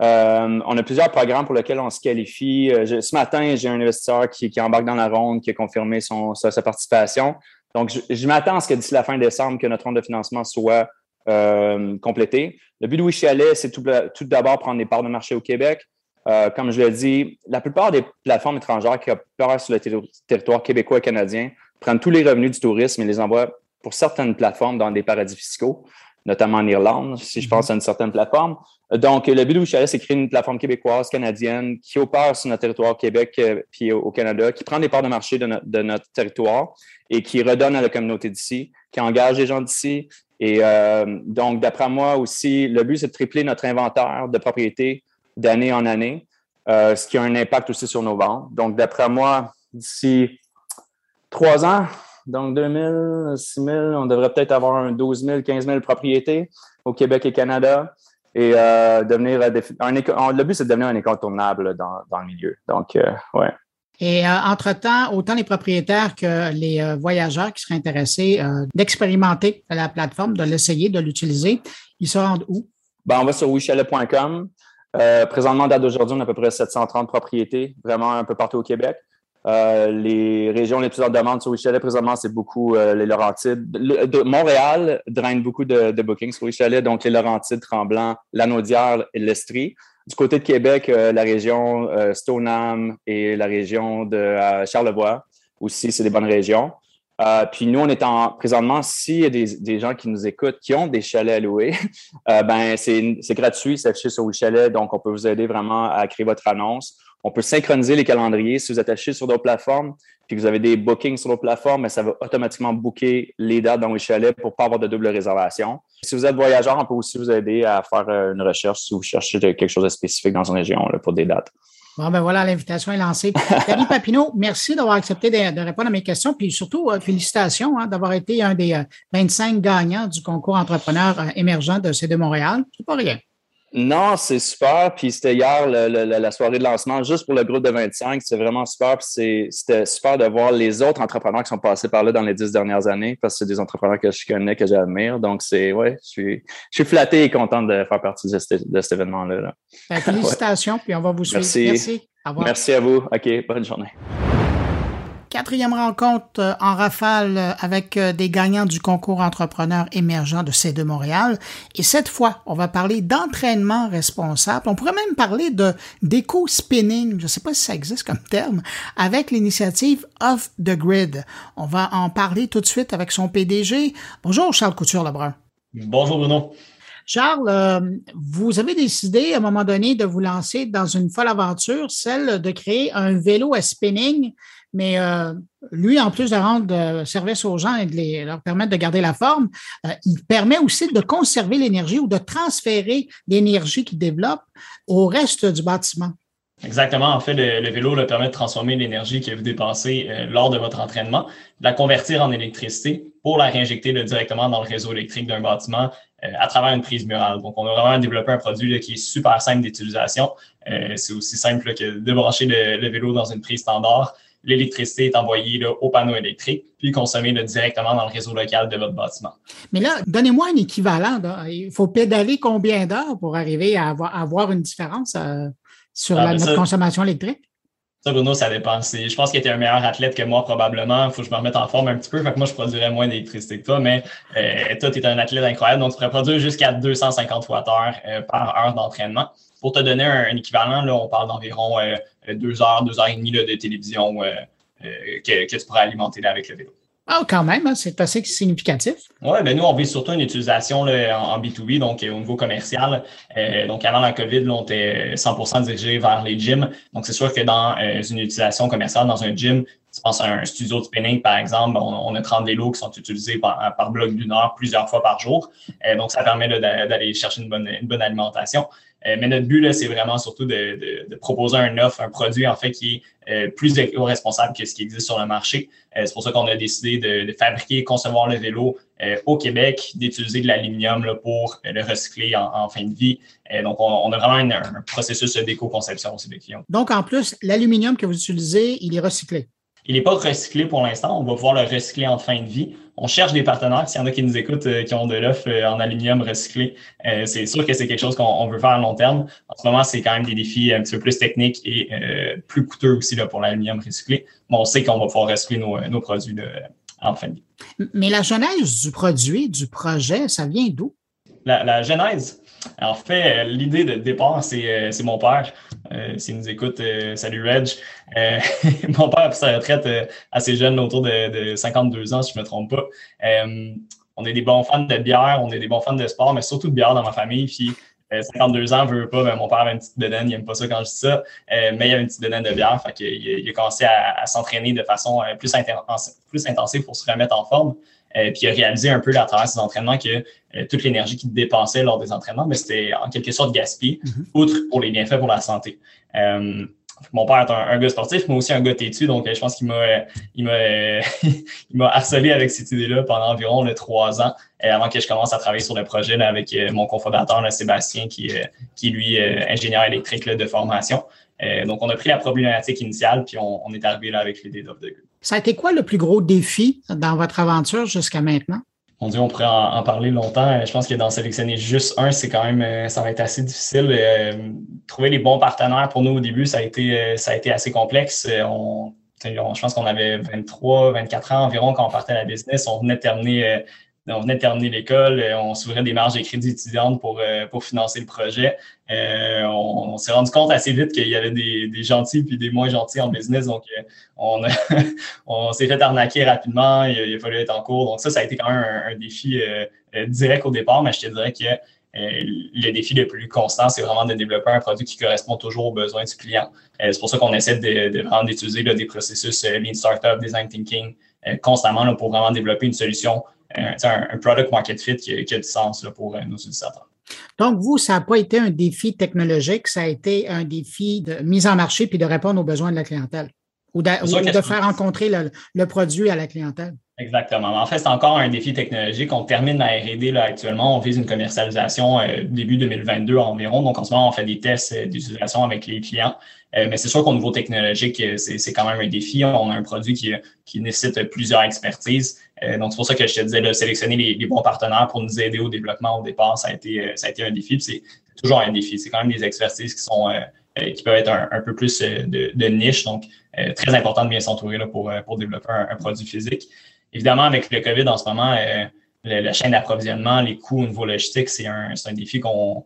Euh, on a plusieurs programmes pour lesquels on se qualifie. Euh, ce matin, j'ai un investisseur qui, embarque dans la ronde, qui a confirmé son, sa, participation. Donc, je, m'attends à ce que d'ici la fin décembre, que notre ronde de financement soit euh, complétée. Le but de Wichalet, c'est tout, d'abord prendre des parts de marché au Québec. Comme je l'ai dit, la plupart des plateformes étrangères qui opèrent sur le territoire québécois et canadien prennent tous les revenus du tourisme et les envoient pour certaines plateformes dans des paradis fiscaux notamment en Irlande, si je pense mhm. à une certaine plateforme. Donc, le but de Chalet, c'est créer une plateforme québécoise, canadienne, qui opère sur notre territoire Québec euh, puis au Canada, qui prend des parts de marché de, notre territoire et qui redonne à la communauté d'ici, qui engage les gens d'ici. Et euh, donc, d'après moi aussi, le but, c'est de tripler notre inventaire de propriétés d'année en année, euh, ce qui a un impact aussi sur nos ventes. Donc, d'après moi, d'ici trois ans, donc, 2 000, 6 000, on devrait peut-être avoir un 12 000, 15 000 propriétés au Québec et Canada. et devenir un, le but, c'est de devenir un incontournable dans, dans le milieu. Donc, ouais. Et entre-temps, autant les propriétaires que les voyageurs qui seraient intéressés d'expérimenter la plateforme, de l'essayer, de l'utiliser, ils se rendent où? Ben, on va sur wichalet.com. Euh, présentement, date d'aujourd'hui, on a à peu près 730 propriétés, vraiment un peu partout au Québec. Euh, les régions les plus en demande sur WeChalet présentement, c'est beaucoup euh, les Laurentides. Montréal draine beaucoup de, bookings sur WeChalet, donc les Laurentides, Tremblant, Lanaudière et l'Estrie. Du côté de Québec, la région Stoneham et la région de Charlevoix aussi, c'est des bonnes régions. Euh, puis nous, on est en présentement, s'il y a des, gens qui nous écoutent qui ont des chalets à louer, euh, ben c'est gratuit, c'est affiché sur WeChalet, donc on peut vous aider vraiment à créer votre annonce. On peut synchroniser les calendriers si vous êtes acheté sur d'autres plateformes, puis que vous avez des bookings sur d'autres plateformes, mais ça va automatiquement booker les dates dans WeChalet pour pas avoir de double réservation. Si vous êtes voyageur, on peut aussi vous aider à faire euh, une recherche si vous cherchez quelque chose de spécifique dans une région pour des dates. Bon, ben voilà, l'invitation est lancée. Thierry Papineau, merci d'avoir accepté de, répondre à mes questions. Puis surtout, euh, félicitations hein, d'avoir été un des 25 euh, gagnants du concours entrepreneur euh, émergent de C2 Montréal. C'est pas rien. Non, c'est super. Puis c'était hier la soirée de lancement juste pour le groupe de 25. C'est vraiment super. Puis c'était super de voir les autres entrepreneurs qui sont passés par là dans les dix dernières années parce que c'est des entrepreneurs que je connais, que j'admire. Donc, c'est, ouais, je suis, je suis flatté et content de faire partie de, cet événement-là. Ben, félicitations. Puis on va vous suivre. Merci. Merci. Merci à vous. OK. Bonne journée. Quatrième rencontre euh, en rafale euh, avec euh, des gagnants du concours entrepreneur émergent de C2 Montréal. Et cette fois, on va parler d'entraînement responsable. On pourrait même parler de d'éco-spinning, je ne sais pas si ça existe comme terme, avec l'initiative Off the Grid. On va en parler tout de suite avec son PDG. Bonjour Charles Couture-Lebrun. Bonjour Bruno. Charles, vous avez décidé à un moment donné de vous lancer dans une folle aventure, celle de créer un vélo à spinning mais euh, lui, en plus de rendre euh, service aux gens et de leur permettre de garder la forme, euh, il permet aussi de conserver l'énergie ou de transférer l'énergie qu'il développe au reste du bâtiment. Exactement. En fait, le, vélo le permet de transformer l'énergie que vous dépensez lors de votre entraînement, de la convertir en électricité pour la réinjecter directement dans le réseau électrique d'un bâtiment à travers une prise murale. Donc, on a vraiment développé un produit qui est super simple d'utilisation. c'est aussi simple que de brancher le, vélo dans une prise standard l'électricité est envoyée au panneau électrique, puis consommée directement dans le réseau local de votre bâtiment. Mais là, donnez-moi un équivalent. Il faut pédaler combien d'heures pour arriver à avoir, une différence euh, sur ah, la, notre consommation électrique? Ça, Bruno, ça dépend. Je pense qu'il était un meilleur athlète que moi, probablement. Il faut que je me remette en forme un petit peu. Fait que moi, je produirais moins d'électricité que toi, mais euh, toi, tu es un athlète incroyable. Donc, tu pourrais produire jusqu'à 250 Wh par heure d'entraînement. Pour te donner un, équivalent, là, on parle d'environ euh, deux heures, deux heures et demie de télévision euh, euh, que, tu pourrais alimenter avec le vélo. Ah, quand même, hein, c'est assez significatif. Oui, ben nous, on vise surtout une utilisation en, B2B, donc au niveau commercial. donc, avant la COVID, on était 100% dirigé vers les gyms. Donc, c'est sûr que dans une utilisation commerciale, dans un gym, tu penses à un studio de spinning, par exemple, on, a 30 vélos qui sont utilisés par, par bloc d'une heure plusieurs fois par jour. donc, ça permet d'aller chercher une bonne, une bonne alimentation. Euh, mais notre but, c'est vraiment surtout de, proposer un offre, un produit, en fait, qui est euh, plus éco-responsable que ce qui existe sur le marché. Euh, c'est pour ça qu'on a décidé de, fabriquer et concevoir le vélo au Québec, d'utiliser de l'aluminium pour le recycler en, fin de vie. donc, on, a vraiment un processus d'éco-conception aussi des clients. Donc, en plus, l'aluminium que vous utilisez, il est recyclé. Il n'est pas recyclé pour l'instant. On va pouvoir le recycler en fin de vie. On cherche des partenaires. S'il y en a qui nous écoutent, euh, qui ont de l'offre euh, en aluminium recyclé, euh, c'est sûr que c'est quelque chose qu'on veut faire à long terme. En ce moment, c'est quand même des défis un petit peu plus techniques et plus coûteux aussi là, pour l'aluminium recyclé. Mais on sait qu'on va pouvoir recycler nos, produits en fin de vie. Mais la genèse du produit, du projet, ça vient d'où? la genèse, en fait, l'idée de départ, c'est mon père. Euh, s'il nous écoute, euh, salut Reg. Euh, mon père a pris sa retraite assez jeune, autour de, 52 ans, si je ne me trompe pas. on est des bons fans de bière, on est des bons fans de sport, mais surtout de bière dans ma famille. Puis 52 ans, veut pas, ben, mon père avait une petite bedaine, il n'aime pas ça quand je dis ça, mais il avait une petite bedaine de bière, fait il a commencé à, s'entraîner de façon plus, plus intensive pour se remettre en forme. Puis il a réalisé un peu à travers ses entraînements que toute l'énergie qu'il dépensait lors des entraînements, mais c'était en quelque sorte gaspillé, mm-hmm. outre pour les bienfaits pour la santé. Euh, mon père est un, gars sportif, mais aussi un gars têtu, donc je pense qu'il m'a il m'a il m'a harcelé avec cette idée-là pendant environ le trois ans avant que je commence à travailler sur le projet avec mon cofondateur Sébastien qui qui lui ingénieur électrique de formation. Donc on a pris la problématique initiale puis on, est arrivé là avec l'idée d'off the grid. Ça a été quoi le plus gros défi dans votre aventure jusqu'à maintenant? On dit on pourrait en, parler longtemps. Je pense que d'en sélectionner juste un, c'est quand même, euh, ça va être assez difficile. Euh, trouver les bons partenaires pour nous au début, ça a été, euh, ça a été assez complexe. On, je pense qu'on avait 23, 24 ans environ quand on partait à la business. On venait de terminer on venait de terminer l'école, euh, on s'ouvrait des marges de crédit étudiantes pour, euh, financer le projet. Euh, on, s'est rendu compte assez vite qu'il y avait des, gentils puis des moins gentils en business. Donc, on, s'est fait arnaquer rapidement. Il, a fallu être en cours. Donc, ça, ça a été quand même un, défi direct au départ, mais je te dirais que le défi le plus constant, c'est vraiment de développer un produit qui correspond toujours aux besoins du client. c'est pour ça qu'on essaie de, de vraiment d'utiliser des processus Lean Startup, Design Thinking constamment pour vraiment développer une solution un, un, product market fit qui, a du sens pour euh, nos utilisateurs. Donc, vous, ça n'a pas été un défi technologique, ça a été un défi de mise en marché puis de répondre aux besoins de la clientèle ou de, faire rencontrer le, produit à la clientèle. Exactement. En fait, c'est encore un défi technologique. On termine la R&D actuellement. On vise une commercialisation euh, début 2022 environ. Donc, en ce moment, on fait des tests euh, d'utilisation avec les clients. Euh, mais c'est sûr qu'au niveau technologique, c'est quand même un défi. On a un produit qui, qui nécessite plusieurs expertises. Donc, c'est pour ça que je te disais de sélectionner les, bons partenaires pour nous aider au développement au départ. Ça a été, ça a été un défi. C'est toujours un défi. C'est quand même des expertises qui sont qui peuvent être un, peu plus de, niche. Donc, très important de bien s'entourer pour, pour développer un produit physique. Évidemment, avec le COVID en ce moment, euh, la chaîne d'approvisionnement, les coûts au niveau logistique, c'est un, défi qu'on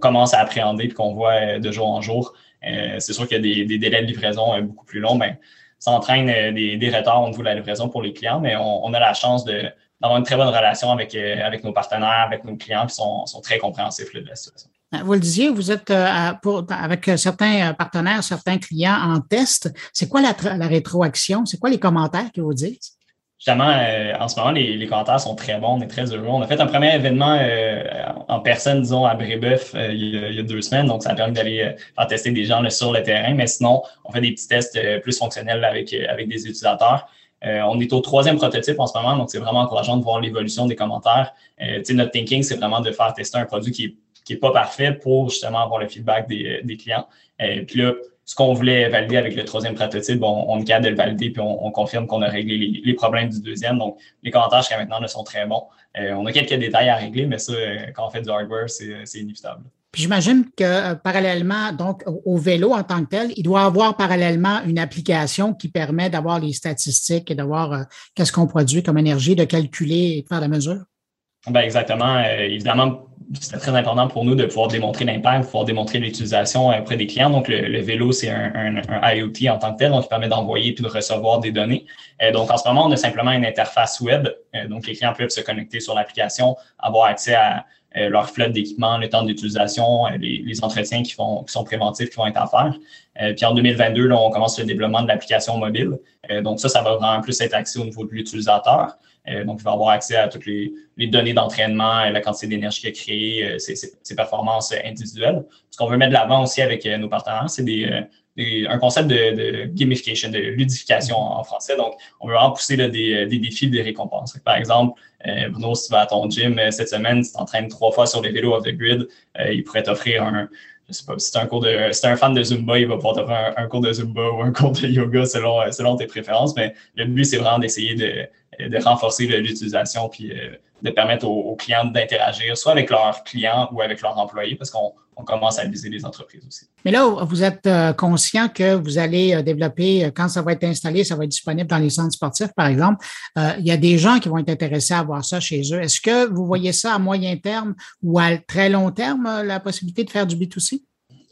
commence à appréhender et qu'on voit euh, de jour en jour. Euh, c'est sûr qu'il y a des, délais de livraison beaucoup plus longs, mais ça entraîne des, des, retards au niveau de la livraison pour les clients, mais on, a la chance d'avoir une très bonne relation avec, avec nos partenaires, avec nos clients qui sont, très compréhensifs de la situation. Vous le disiez, vous êtes avec certains partenaires, certains clients en test. C'est quoi la, la rétroaction? C'est quoi les commentaires que vous dites? Justement, euh, en ce moment, les, les, commentaires sont très bons, on est très heureux. On a fait un premier événement euh, en personne, disons, à Brébeuf euh, il, y a, deux semaines, donc ça a permis d'aller faire tester des gens sur le terrain, mais sinon, on fait des petits tests plus fonctionnels avec, avec des utilisateurs. on est au troisième prototype en ce moment, donc c'est vraiment encourageant de voir l'évolution des commentaires. notre thinking, c'est vraiment de faire tester un produit qui est, qui est pas parfait pour justement avoir le feedback des, des clients. Et puis là, ce qu'on voulait valider avec le troisième prototype, on, on est capable de le valider puis on, confirme qu'on a réglé les, problèmes du deuxième. Donc, les commentaires jusqu'à maintenant ne sont très bons. Euh, on a quelques détails à régler, mais ça, euh, quand on fait du hardware, c'est inévitable. Puis j'imagine que euh, parallèlement, donc au, vélo en tant que tel, il doit avoir parallèlement une application qui permet d'avoir les statistiques et d'avoir qu'est-ce qu'on produit comme énergie, de calculer et de faire la mesure? Ben exactement. évidemment, c'est très important pour nous de pouvoir démontrer l'impact, pouvoir démontrer l'utilisation auprès des clients. Donc, le, vélo, c'est un, un, IoT en tant que tel, donc il permet d'envoyer puis de recevoir des données. Euh, donc, en ce moment, on a simplement une interface web. Euh, donc, les clients peuvent se connecter sur l'application, avoir accès à euh, leur flotte d'équipement, le temps d'utilisation, les, les, entretiens qui, font, qui sont préventifs qui vont être à faire. puis en 2022, là, on commence le développement de l'application mobile. donc ça, ça va vraiment plus être axé au niveau de l'utilisateur. Euh, donc, il va avoir accès à toutes les, données d'entraînement, la quantité d'énergie qu'il a créée, euh, ses, performances individuelles. Ce qu'on veut mettre de l'avant aussi avec euh, nos partenaires, c'est un concept de, gamification, de ludification en, français. Donc, on veut vraiment pousser des, défis, des récompenses. Par exemple, Bruno, si tu vas à ton gym cette semaine, si tu t'entraînes trois fois sur les vélos off the grid, il pourrait t'offrir un, je sais pas, si un cours de, si un fan de Zumba, il va pouvoir t'offrir un, cours de Zumba ou un cours de yoga selon, selon tes préférences. Mais le but, c'est vraiment d'essayer de, renforcer l'utilisation puis euh, de permettre aux, clients d'interagir soit avec leurs clients ou avec leurs employés parce qu'on commence à viser les entreprises aussi. Mais là, vous êtes euh, conscient que vous allez euh, développer, quand ça va être installé, ça va être disponible dans les centres sportifs, par exemple. il y a des gens qui vont être intéressés à voir ça chez eux. Est-ce que vous voyez ça à moyen terme ou à très long terme, la possibilité de faire du B2C?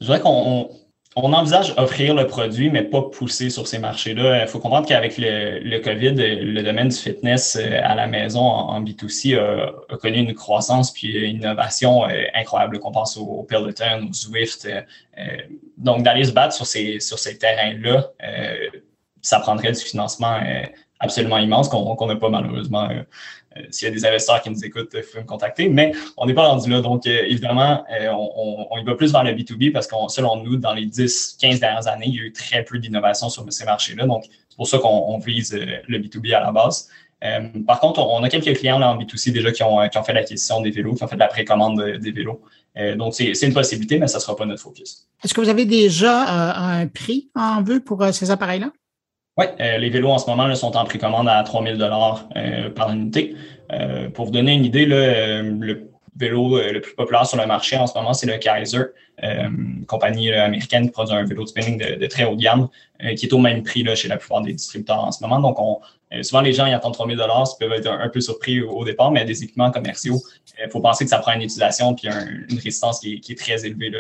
Je dirais qu'on on envisage offrir le produit, mais pas pousser sur ces marchés-là. Il faut comprendre qu'avec le, COVID, le domaine du fitness euh, à la maison en, B2C a, connu une croissance puis une innovation euh, incroyable. Qu'on pense au, Peloton, au Zwift. Euh, donc, d'aller se battre sur ces, sur ces terrains-là, ça prendrait du financement absolument immense qu'on n'a pas malheureusement. S'il y a des investisseurs qui nous écoutent, il faut me contacter. Mais on n'est pas rendu là. Donc, évidemment, on, y va plus vers le B2B parce que selon nous, dans les 10, 15 dernières années, il y a eu très peu d'innovation sur ces marchés-là. Donc, c'est pour ça qu'on vise le B2B à la base. par contre, on, a quelques clients là, en B2C déjà qui ont, qui ont fait l'acquisition des vélos, qui ont fait de la précommande des vélos. Euh, donc, c'est une possibilité, mais ça ne sera pas notre focus. Est-ce que vous avez déjà euh, un prix en vue pour euh, ces appareils-là? Oui, les vélos en ce moment sont en précommande à 3000 dollars par unité. pour vous donner une idée, le vélo le plus populaire sur le marché en ce moment, c'est le Kaiser, compagnie américaine qui produit un vélo de spinning de, très haut de gamme, qui est au même prix là, chez la plupart des distributeurs en ce moment. Donc, on, souvent, les gens ils attendent 3000 dollars, ils peuvent être un, peu surpris au, départ, mais des équipements commerciaux, il faut penser que ça prend une utilisation puis une résistance qui est, très élevée.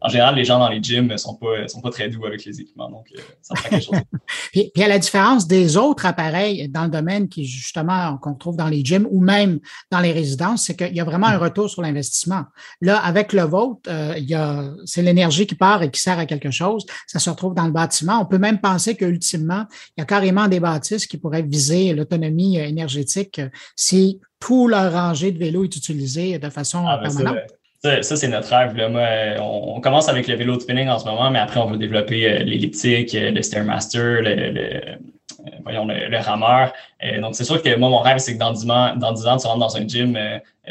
En général, les gens dans les gyms ne sont pas, sont pas très doux avec les équipements. Donc, euh, ça prend quelque chose. puis, puis, à la différence des autres appareils dans le domaine qui, justement, qu'on trouve dans les gyms ou même dans les résidences, c'est qu'il y a vraiment un retour sur l'investissement. Là, avec le vôtre, euh, il y a, c'est l'énergie qui part et qui sert à quelque chose. Ça se retrouve dans le bâtiment. On peut même penser qu'ultimement, il y a carrément des bâtisses qui pourraient viser l'autonomie euh, énergétique si tout leur rangée de vélos est utilisé de façon ah, ben, permanente. Ça, c'est notre rêve. on, commence avec le vélo de spinning en ce moment, mais après, on veut développer euh, l'elliptique, euh, le Stairmaster, le, le, euh, voyons, le, rameur. donc, c'est sûr que moi, mon rêve, c'est que dans 10 ans, dans 10 ans tu rentres dans un gym,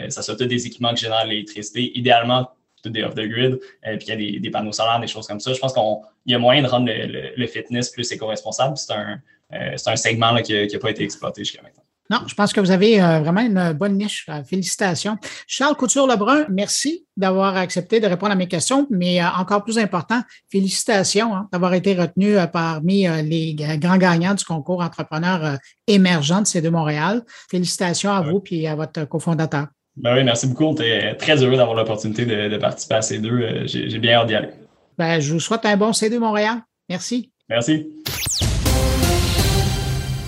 ça soit tous des équipements qui génèrent l'électricité. Idéalement, tout des off-the-grid, puis il y a des, des, panneaux solaires, des choses comme ça. Je pense qu'il y a moyen de rendre le, fitness plus éco-responsable. C'est un, un segment là, qui n'a pas été exploité jusqu'à maintenant. Non, je pense que vous avez euh, vraiment une bonne niche. Euh, félicitations. Charles Couture-Lebrun, merci d'avoir accepté de répondre à mes questions, mais euh, encore plus important, félicitations hein, d'avoir été retenu parmi les grands gagnants du concours entrepreneur émergent de C2 Montréal. Félicitations à vous et à votre cofondateur. Ben oui, merci beaucoup. On est très heureux d'avoir l'opportunité de, participer à C2. J'ai bien hâte d'y aller. Ben, je vous souhaite un bon C2 Montréal. Merci. Merci.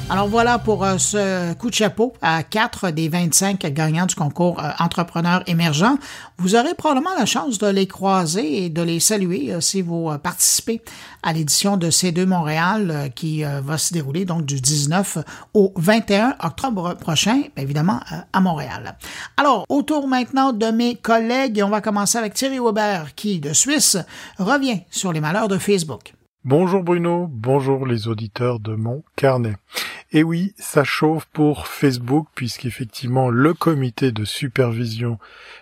Alors voilà pour euh, ce coup de chapeau à quatre des 25 gagnants du concours euh, Entrepreneurs émergents. Vous aurez probablement la chance de les croiser et de les saluer euh, si vous participez à l'édition de C2 Montréal qui va se dérouler donc du 19 au 21 octobre prochain, évidemment à Montréal. Alors, autour maintenant de mes collègues, on va commencer avec Thierry Weber qui, de Suisse, revient sur les malheurs de Facebook. Bonjour Bruno, bonjour les auditeurs de mon carnet. Et oui, ça chauffe pour Facebook puisqu'effectivement le comité de supervision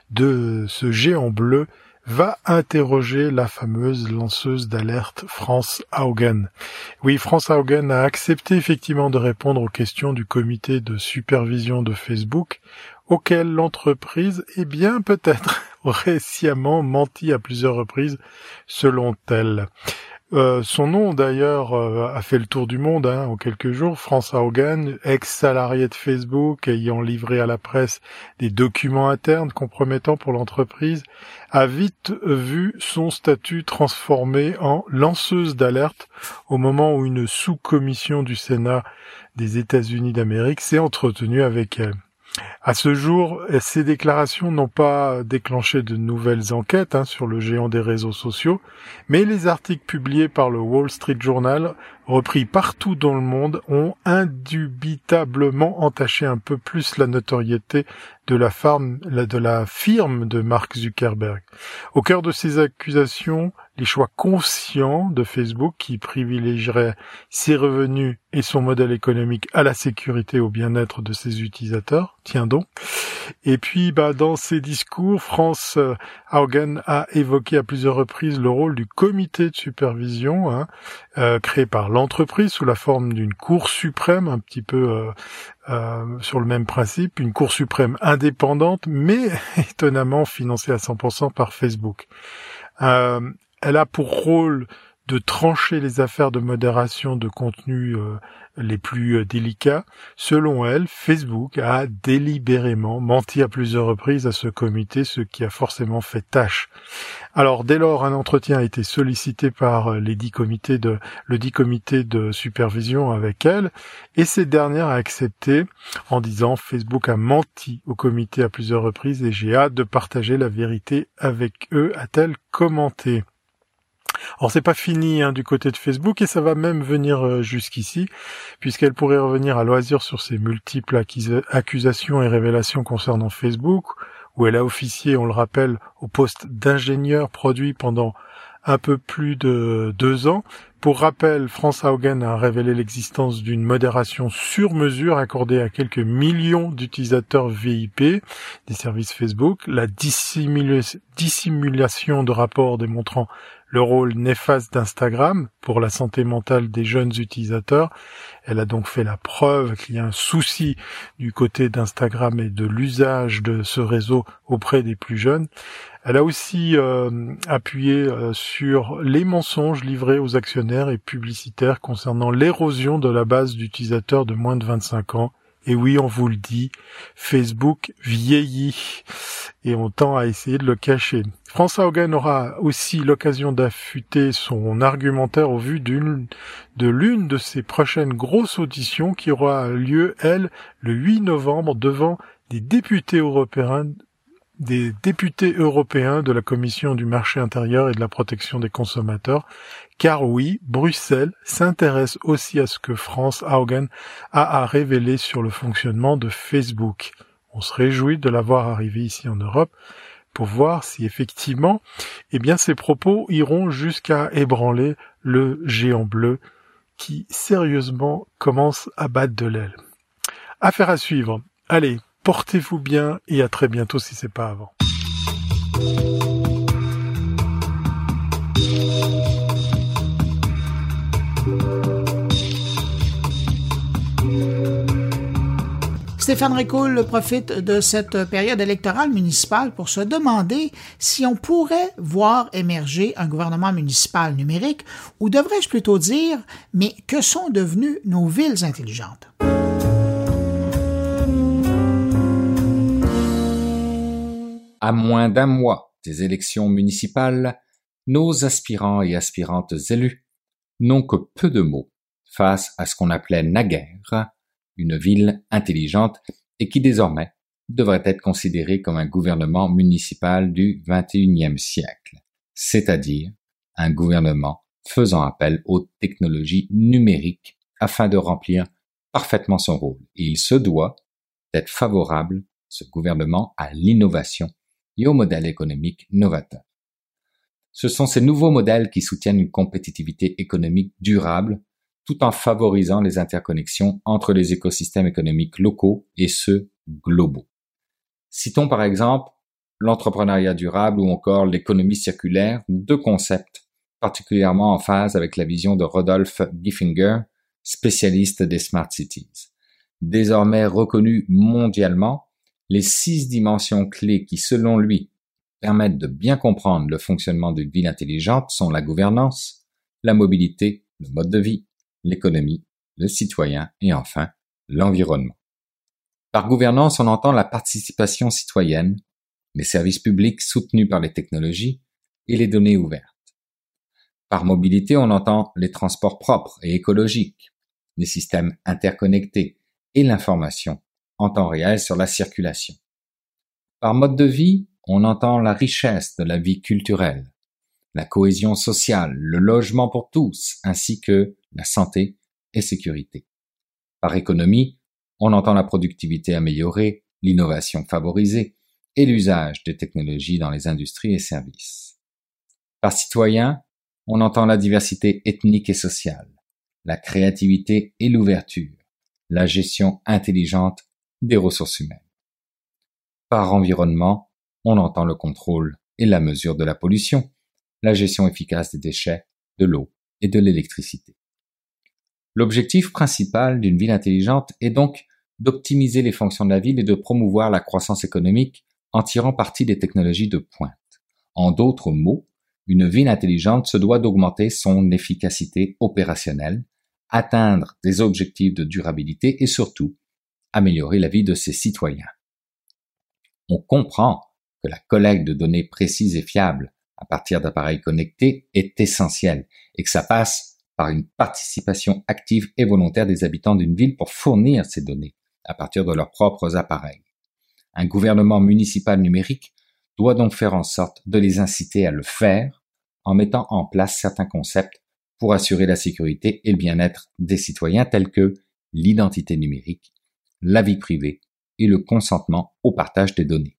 de ce géant bleu va interroger la fameuse lanceuse d'alerte France Haugen. Oui, France Haugen a accepté effectivement de répondre aux questions du comité de supervision de Facebook auquel l'entreprise, eh bien peut-être, aurait sciemment menti à plusieurs reprises selon elle. Euh, son nom d'ailleurs euh, a fait le tour du monde hein, en quelques jours. François Hogan, ex-salarié de Facebook, ayant livré à la presse des documents internes compromettants pour l'entreprise, a vite vu son statut transformé en lanceuse d'alerte au moment où une sous-commission du Sénat des États-Unis d'Amérique s'est entretenue avec elle. À ce jour, ces déclarations n'ont pas déclenché de nouvelles enquêtes hein, sur le géant des réseaux sociaux, mais les articles publiés par le Wall Street Journal, repris partout dans le monde, ont indubitablement entaché un peu plus la notoriété de la, de la firme de Mark Zuckerberg. Au cœur de ces accusations, les choix conscients de Facebook qui privilégierait ses revenus et son modèle économique à la sécurité et au bien-être de ses utilisateurs. Tiens donc. Et puis, bah, dans ses discours, France euh, Haugen a évoqué à plusieurs reprises le rôle du comité de supervision hein, euh, créé par l'entreprise sous la forme d'une cour suprême, un petit peu euh, sur le même principe, une cour suprême indépendante, mais étonnamment financée à 100% par Facebook. Elle a pour rôle de trancher les affaires de modération de contenu euh, les plus euh, délicats. Selon elle, Facebook a délibérément menti à plusieurs reprises à ce comité, ce qui a forcément fait tâche. Alors dès lors, un entretien a été sollicité par euh, les dix le dit comité de supervision avec elle, et cette dernière a accepté en disant Facebook a menti au comité à plusieurs reprises et j'ai hâte de partager la vérité avec eux, a-t-elle commenté. Or c'est pas fini hein, du côté de Facebook et ça va même venir euh, jusqu'ici, puisqu'elle pourrait revenir à loisir sur ses multiples accusations et révélations concernant Facebook, où elle a officié, on le rappelle, au poste d'ingénieur produit pendant un peu plus de deux ans. Pour rappel, France Haugen a révélé l'existence d'une modération sur mesure accordée à quelques millions d'utilisateurs VIP des services Facebook, la dissimulation de rapports démontrant le rôle néfaste d'Instagram pour la santé mentale des jeunes utilisateurs. Elle a donc fait la preuve qu'il y a un souci du côté d'Instagram et de l'usage de ce réseau auprès des plus jeunes. Elle a aussi euh, appuyé euh, sur les mensonges livrés aux actionnaires et publicitaires concernant l'érosion de la base d'utilisateurs de moins de 25 ans et oui, on vous le dit, Facebook vieillit et on tend à essayer de le cacher. François Hogan aura aussi l'occasion d'affûter son argumentaire au vu d'une de l'une de ses prochaines grosses auditions qui aura lieu, elle, le 8 novembre devant des députés européens des députés européens de la Commission du marché intérieur et de la protection des consommateurs, car oui, Bruxelles s'intéresse aussi à ce que France Haugen a à révéler sur le fonctionnement de Facebook. On se réjouit de l'avoir arrivé ici en Europe pour voir si effectivement, eh bien, ces propos iront jusqu'à ébranler le géant bleu qui sérieusement commence à battre de l'aile. Affaire à suivre. Allez, Portez-vous bien et à très bientôt si c'est pas avant. Stéphane Ricoul profite de cette période électorale municipale pour se demander si on pourrait voir émerger un gouvernement municipal numérique, ou devrais-je plutôt dire, mais que sont devenues nos villes intelligentes? À moins d'un mois des élections municipales, nos aspirants et aspirantes élus n'ont que peu de mots face à ce qu'on appelait naguère une ville intelligente et qui désormais devrait être considérée comme un gouvernement municipal du XXIe siècle, c'est-à-dire un gouvernement faisant appel aux technologies numériques afin de remplir parfaitement son rôle. Et il se doit d'être favorable, ce gouvernement, à l'innovation et aux modèles économiques novateurs. Ce sont ces nouveaux modèles qui soutiennent une compétitivité économique durable tout en favorisant les interconnexions entre les écosystèmes économiques locaux et ceux globaux. Citons par exemple l'entrepreneuriat durable ou encore l'économie circulaire, deux concepts particulièrement en phase avec la vision de Rodolphe Giffinger, spécialiste des smart cities. Désormais reconnu mondialement, les six dimensions clés qui, selon lui, permettent de bien comprendre le fonctionnement d'une ville intelligente sont la gouvernance, la mobilité, le mode de vie, l'économie, le citoyen et enfin l'environnement. Par gouvernance, on entend la participation citoyenne, les services publics soutenus par les technologies et les données ouvertes. Par mobilité, on entend les transports propres et écologiques, les systèmes interconnectés et l'information en temps réel sur la circulation. Par mode de vie, on entend la richesse de la vie culturelle, la cohésion sociale, le logement pour tous, ainsi que la santé et sécurité. Par économie, on entend la productivité améliorée, l'innovation favorisée et l'usage des technologies dans les industries et services. Par citoyen, on entend la diversité ethnique et sociale, la créativité et l'ouverture, la gestion intelligente des ressources humaines. Par environnement, on entend le contrôle et la mesure de la pollution, la gestion efficace des déchets, de l'eau et de l'électricité. L'objectif principal d'une ville intelligente est donc d'optimiser les fonctions de la ville et de promouvoir la croissance économique en tirant parti des technologies de pointe. En d'autres mots, une ville intelligente se doit d'augmenter son efficacité opérationnelle, atteindre des objectifs de durabilité et surtout améliorer la vie de ses citoyens. On comprend que la collecte de données précises et fiables à partir d'appareils connectés est essentielle et que ça passe par une participation active et volontaire des habitants d'une ville pour fournir ces données à partir de leurs propres appareils. Un gouvernement municipal numérique doit donc faire en sorte de les inciter à le faire en mettant en place certains concepts pour assurer la sécurité et le bien-être des citoyens tels que l'identité numérique, la vie privée et le consentement au partage des données.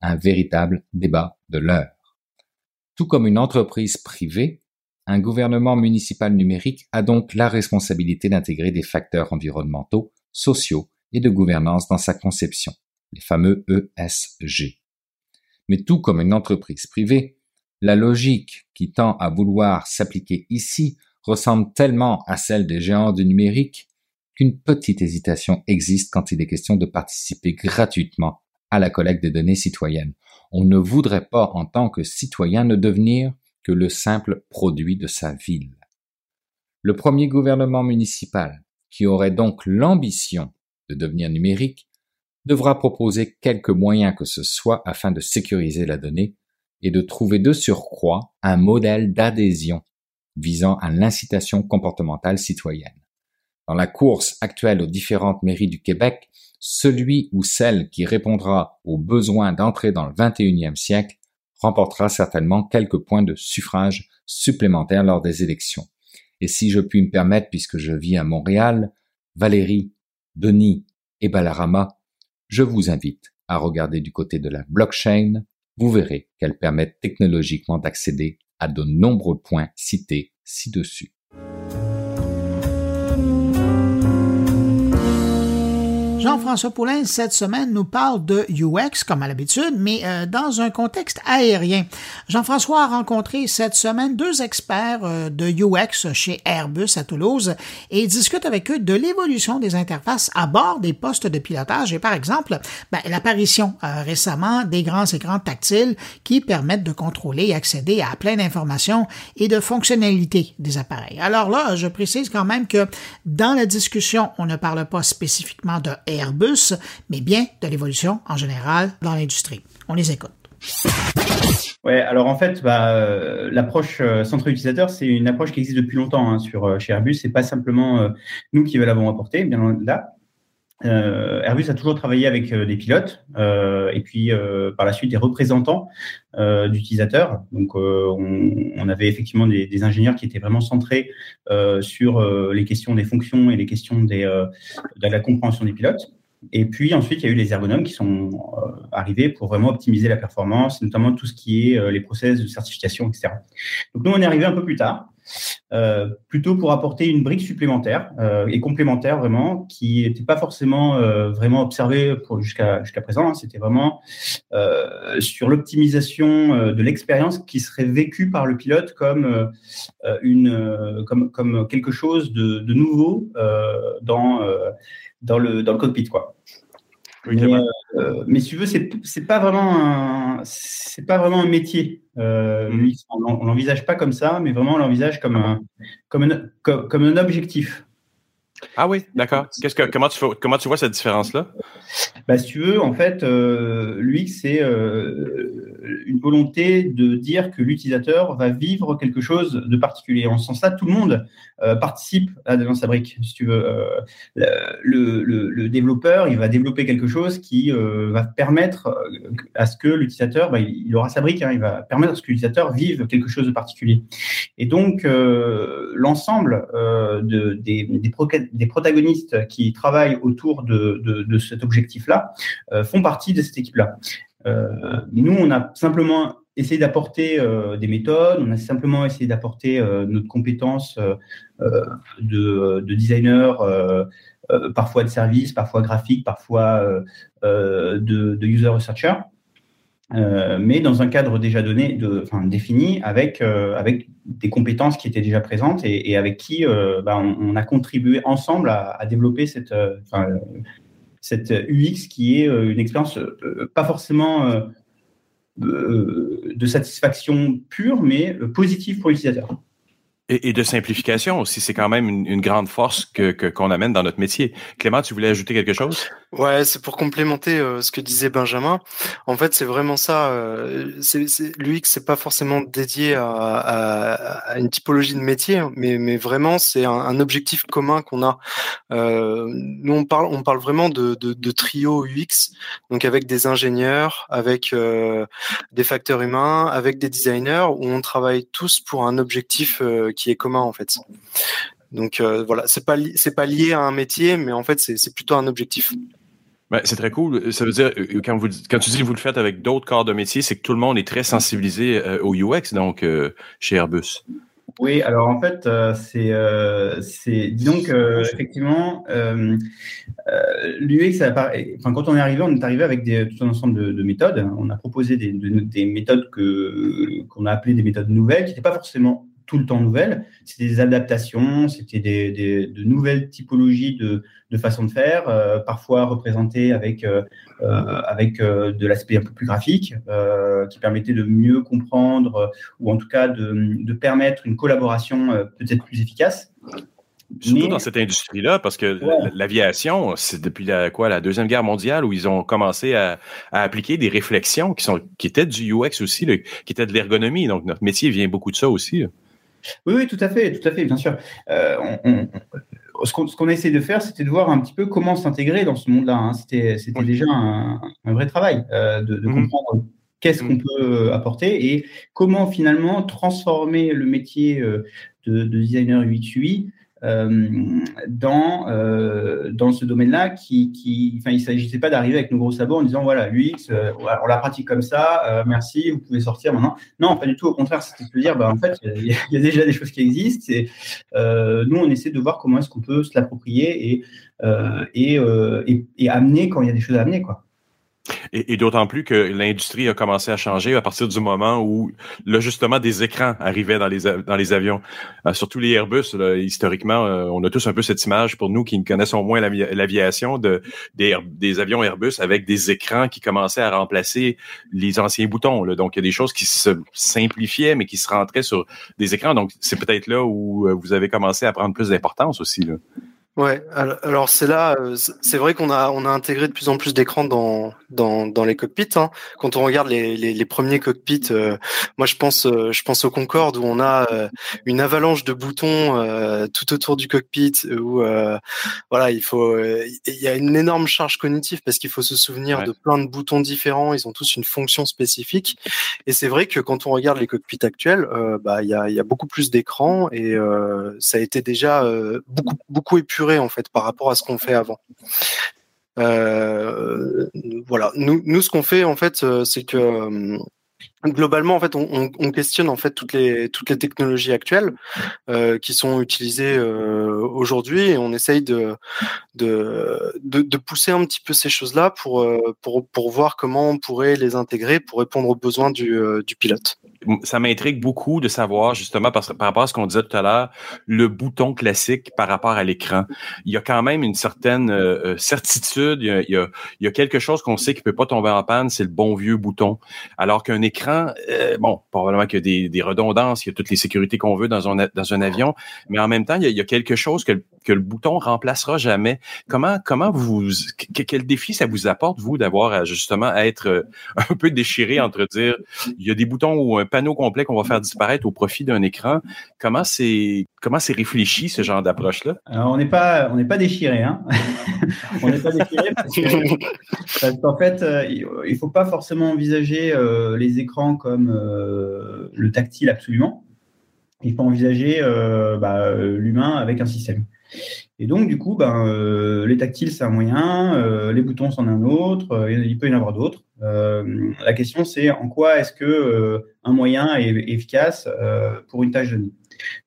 Un véritable débat de l'heure. Tout comme une entreprise privée, un gouvernement municipal numérique a donc la responsabilité d'intégrer des facteurs environnementaux, sociaux et de gouvernance dans sa conception, les fameux ESG. Mais tout comme une entreprise privée, la logique qui tend à vouloir s'appliquer ici ressemble tellement à celle des géants du numérique qu'une petite hésitation existe quand il est question de participer gratuitement à la collecte des données citoyennes. On ne voudrait pas en tant que citoyen ne devenir que le simple produit de sa ville. Le premier gouvernement municipal, qui aurait donc l'ambition de devenir numérique, devra proposer quelques moyens que ce soit afin de sécuriser la donnée et de trouver de surcroît un modèle d'adhésion visant à l'incitation comportementale citoyenne. Dans la course actuelle aux différentes mairies du Québec, celui ou celle qui répondra aux besoins d'entrer dans le 21e siècle remportera certainement quelques points de suffrage supplémentaires lors des élections. Et si je puis me permettre, puisque je vis à Montréal, Valérie, Denis et Balarama, je vous invite à regarder du côté de la blockchain, vous verrez qu'elle permet technologiquement d'accéder à de nombreux points cités ci-dessus. Jean-François Poulain, cette semaine, nous parle de UX, comme à l'habitude, mais euh, dans un contexte aérien. Jean-François a rencontré cette semaine deux experts euh, de UX chez Airbus à Toulouse et discute avec eux de l'évolution des interfaces à bord des postes de pilotage et, par exemple, ben, l'apparition euh, récemment des grands écrans tactiles qui permettent de contrôler et accéder à plein d'informations et de fonctionnalités des appareils. Alors là, je précise quand même que dans la discussion, on ne parle pas spécifiquement de Airbus, mais bien de l'évolution en général dans l'industrie. On les écoute. Ouais, alors en fait, bah, euh, l'approche euh, centre utilisateur, c'est une approche qui existe depuis longtemps hein, sur, euh, chez Airbus. C'est pas simplement nous qui l'avons apporté, bien là. Airbus a toujours travaillé avec des pilotes et puis par la suite des représentants d'utilisateurs. Donc, on, avait effectivement des, ingénieurs qui étaient vraiment centrés sur les questions des fonctions et les questions de la compréhension des pilotes. Et puis ensuite, il y a eu les ergonomes qui sont euh, arrivés pour vraiment optimiser la performance, notamment tout ce qui est euh, les process de certification, etc. Donc nous, on est arrivé un peu plus tard, euh, plutôt pour apporter une brique supplémentaire et complémentaire vraiment, qui n'était pas forcément vraiment observée jusqu'à jusqu'à présent. Hein. C'était vraiment sur l'optimisation de l'expérience qui serait vécue par le pilote comme une comme comme quelque chose de, de nouveau dans dans le, dans le cockpit, quoi. Mais, euh, mais, si tu veux, c'est, c'est pas vraiment un, c'est pas vraiment un métier. Euh, mm. on, l'envisage pas comme ça, mais vraiment on l'envisage comme un, comme un, comme, un objectif. Ah oui, d'accord. Que, comment, tu, comment tu vois cette différence-là? Bah, si tu veux, en fait, euh, c'est euh, une volonté de dire que l'utilisateur va vivre quelque chose de particulier. En ce sens-là, tout le monde euh, participe à dans sa brique. Si tu veux, euh, le, le, développeur, il va développer quelque chose qui va permettre à ce que l'utilisateur, bah, il, aura sa brique, hein, il va permettre à ce que l'utilisateur vive quelque chose de particulier. Et donc, l'ensemble de, des, des, des, protagonistes qui travaillent autour de, de, de cet objectif-là font partie de cette équipe-là. Euh, nous, on a simplement essayé d'apporter euh, des méthodes, on a simplement essayé d'apporter euh, notre compétence de, designer, parfois de service, parfois graphique, parfois de, user researcher. Mais dans un cadre déjà donné, enfin, défini, avec, avec des compétences qui étaient déjà présentes et, avec qui bah, on, a contribué ensemble à, développer cette, cette UX qui est euh, une expérience euh, pas forcément euh, de satisfaction pure, mais positive pour l'utilisateur. Et, de simplification aussi, c'est quand même une, grande force que qu'on amène dans notre métier. Clément, tu voulais ajouter quelque chose? Ouais, c'est pour complémenter euh, ce que disait Benjamin. En fait, c'est vraiment ça. Euh, L'UX, c'est pas forcément dédié à, une typologie de métier, hein, mais, mais vraiment, c'est un, objectif commun qu'on a. Euh, nous, on parle, on parle vraiment de, de, trio UX, donc avec des ingénieurs, avec euh, des facteurs humains, avec des designers, où on travaille tous pour un objectif qui est commun en fait. Donc voilà, c'est pas c'est pas lié à un métier, mais en fait c'est plutôt un objectif. Ben, c'est très cool. Ça veut dire, euh, quand, vous, quand tu dis que vous le faites avec d'autres corps de métier, c'est que tout le monde est très sensibilisé euh, au UX, donc, euh, chez Airbus. Oui, alors en fait, c'est, c'est, disons que effectivement, euh, l'UX, enfin, quand on est arrivé, on est arrivé avec tout un ensemble de, de méthodes. On a proposé des, de, des méthodes que qu'on a appelées des méthodes nouvelles, qui n'étaient pas forcément tout le temps nouvelles. C'était des adaptations, c'était des, des, de nouvelles typologies de, de façon de faire, euh, parfois représentées avec, euh, avec euh, de l'aspect un peu plus graphique, qui permettait de mieux comprendre ou en tout cas de, de permettre une collaboration peut-être plus efficace. Surtout Mais... dans cette industrie-là, parce que ouais. l'aviation, c'est depuis la, quoi, la Deuxième Guerre mondiale où ils ont commencé à, à appliquer des réflexions qui, sont, qui étaient du UX aussi, là, qui étaient de l'ergonomie. Donc, notre métier vient beaucoup de ça aussi. Là. Oui, oui, tout à fait, tout à fait, bien sûr. Euh, on, on, ce qu'on qu a essayé de faire, c'était de voir un petit peu comment s'intégrer dans ce monde-là. Hein. C'était oui. déjà un, un, vrai travail euh, de, de mmh. comprendre qu'est-ce qu'on peut apporter et comment finalement transformer le métier euh, de, de designer UX UI euh, dans, euh, dans ce domaine-là, qui, qui, enfin, il ne s'agissait pas d'arriver avec nos gros sabots en disant voilà, l'UX, euh, on la pratique comme ça, euh, merci, vous pouvez sortir maintenant. Non, pas du tout. Au contraire, c'était de dire bah, en fait, il y, a déjà des choses qui existent. Et, euh, nous, on essaie de voir comment est-ce qu'on peut se l'approprier et, et, et, et, amener quand il y a des choses à amener. Quoi. Et, et d'autant plus que l'industrie a commencé à changer à partir du moment où l'ajustement des écrans arrivait dans les, dans les avions. Euh, surtout les Airbus, là, historiquement, euh, on a tous un peu cette image pour nous qui connaissons moins l'aviation de, des, des, avions Airbus avec des écrans qui commençaient à remplacer les anciens boutons. Là. Donc, il y a des choses qui se simplifiaient, mais qui se rentraient sur des écrans. Donc, c'est peut-être là où euh, vous avez commencé à prendre plus d'importance aussi. Là. Ouais, alors c'est là, euh, c'est vrai qu'on a on a intégré de plus en plus d'écrans dans, dans dans les cockpits. Hein. Quand on regarde les, les, les premiers cockpits, euh, moi je pense euh, je pense au Concorde où on a euh, une avalanche de boutons euh, tout autour du cockpit où voilà il faut il y a une énorme charge cognitive parce qu'il faut se souvenir ouais. de plein de boutons différents. Ils ont tous une fonction spécifique et c'est vrai que quand on regarde les cockpits actuels, bah il y a il y a beaucoup plus d'écrans et ça a été déjà beaucoup beaucoup épuré en fait par rapport à ce qu'on fait avant. Euh, nous, ce qu'on fait en fait, c'est que euh, globalement en fait on, on, questionne en fait toutes les toutes les technologies actuelles euh, qui sont utilisées euh, aujourd'hui et on essaye de pousser un petit peu ces choses là pour voir comment on pourrait les intégrer pour répondre aux besoins du pilote ça m'intrigue beaucoup de savoir justement par, rapport à ce qu'on disait tout à l'heure, le bouton classique par rapport à l'écran. Il y a quand même une certaine euh, certitude, il y, a, il, y a, quelque chose qu'on sait qui peut pas tomber en panne, c'est le bon vieux bouton. Alors qu'un écran, euh, bon, probablement qu'il y a des, des, redondances, il y a toutes les sécurités qu'on veut dans un, dans un avion, mais en même temps, il y a, il y a quelque chose que, que le bouton remplacera jamais. Comment, comment vous, quel défi ça vous apporte, vous, d'avoir justement à être un peu déchiré entre dire, il y a des boutons ou un panneau complet qu'on va faire disparaître au profit d'un écran. Comment c'est comment c'est réfléchi ce genre d'approche là On n'est pas on n'est pas déchiré hein. on fait euh, il faut pas forcément envisager euh, les écrans comme euh, le tactile absolument. Il faut envisager euh, bah, l'humain avec un système. Et donc, du coup, ben, euh, les tactiles, c'est un moyen, les boutons, c'en est un autre, il peut y en avoir d'autres. La question, c'est en quoi est-ce que un moyen est, efficace pour une tâche donnée.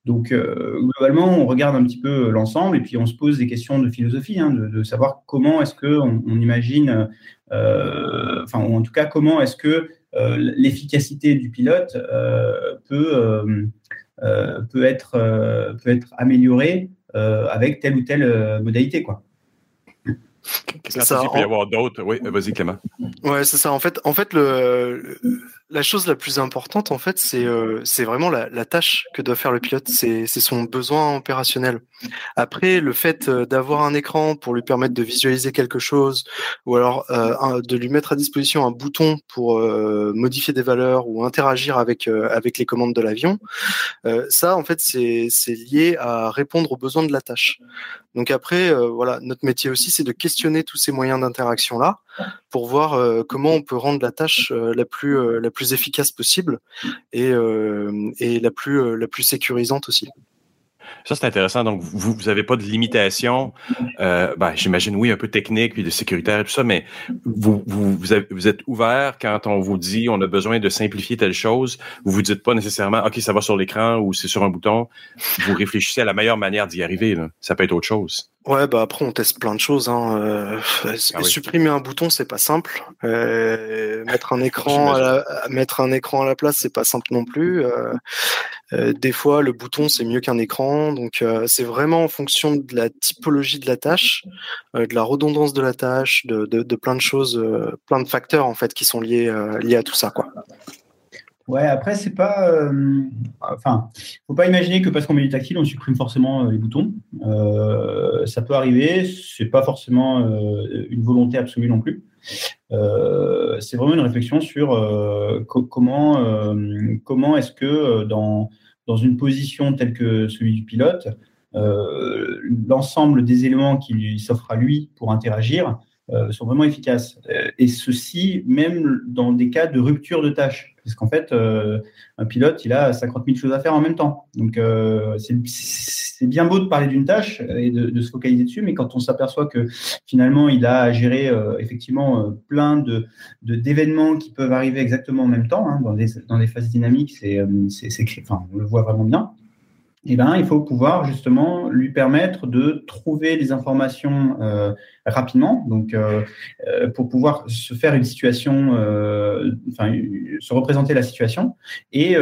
Donc, globalement, on regarde un petit peu l'ensemble et puis on se pose des questions de philosophie, hein, de, savoir comment est-ce qu'on on imagine, enfin, ou en tout cas, comment est-ce que l'efficacité du pilote peut, peut, être, peut être améliorée euh, avec telle ou telle euh, modalité, quoi. C'est ça. Il peut y avoir d'autres. Oui, vas-y, Clément. Ouais, c'est ça. En fait, en fait le, la chose la plus importante, en fait, c'est euh, vraiment la, tâche que doit faire le pilote. C'est son besoin opérationnel. Après, le fait euh, d'avoir un écran pour lui permettre de visualiser quelque chose, ou alors euh, de lui mettre à disposition un bouton pour modifier des valeurs ou interagir avec avec les commandes de l'avion, ça, en fait, c'est lié à répondre aux besoins de la tâche. Donc après, voilà, notre métier aussi, c'est de questionner tous ces moyens d'interaction là pour voir comment on peut rendre la tâche la plus la plus efficace possible et, et la plus la plus sécurisante aussi. Ça, c'est intéressant. Donc, vous n'avez pas de limitation, euh, ben, j'imagine, oui, un peu technique, puis de sécuritaire et tout ça, mais vous, vous, vous, êtes ouvert quand on vous dit on a besoin de simplifier telle chose. Vous vous dites pas nécessairement, OK, ça va sur l'écran ou c'est sur un bouton. Vous réfléchissez à la meilleure manière d'y arriver. Ça peut être autre chose. Ouais, bah après on teste plein de choses. Hein. Euh, ah supprimer un bouton, c'est pas simple. Euh, mettre un écran, à la, mettre un écran à la place, c'est pas simple non plus. Euh, des fois, le bouton c'est mieux qu'un écran. Donc c'est vraiment en fonction de la typologie de la tâche, de la redondance de la tâche, de, de, de plein de choses, plein de facteurs en fait qui sont liés liés à tout ça, quoi. Ouais, après, c'est pas. Euh, enfin, faut pas imaginer que parce qu'on met du tactile, on supprime forcément euh, les boutons. Euh, ça peut arriver, c'est pas forcément une volonté absolue non plus. c'est vraiment une réflexion sur comment, comment est-ce que dans, dans une position telle que celui du pilote, l'ensemble des éléments qui s'offrent à lui pour interagir sont vraiment efficaces. et ceci, même dans des cas de rupture de tâche. Parce qu'en fait, euh, un pilote, il a 50 000 choses à faire en même temps. Donc, euh, c'est bien beau de parler d'une tâche et de, se focaliser dessus, mais quand on s'aperçoit que finalement, il a à gérer euh, effectivement plein de d'événements qui peuvent arriver exactement en même temps, hein, dans, des, dans des phases dynamiques, c'est, enfin, on le voit vraiment bien eh ben, il faut pouvoir justement lui permettre de trouver des informations euh, rapidement, donc euh, euh, pour pouvoir se faire une situation, enfin se représenter la situation et,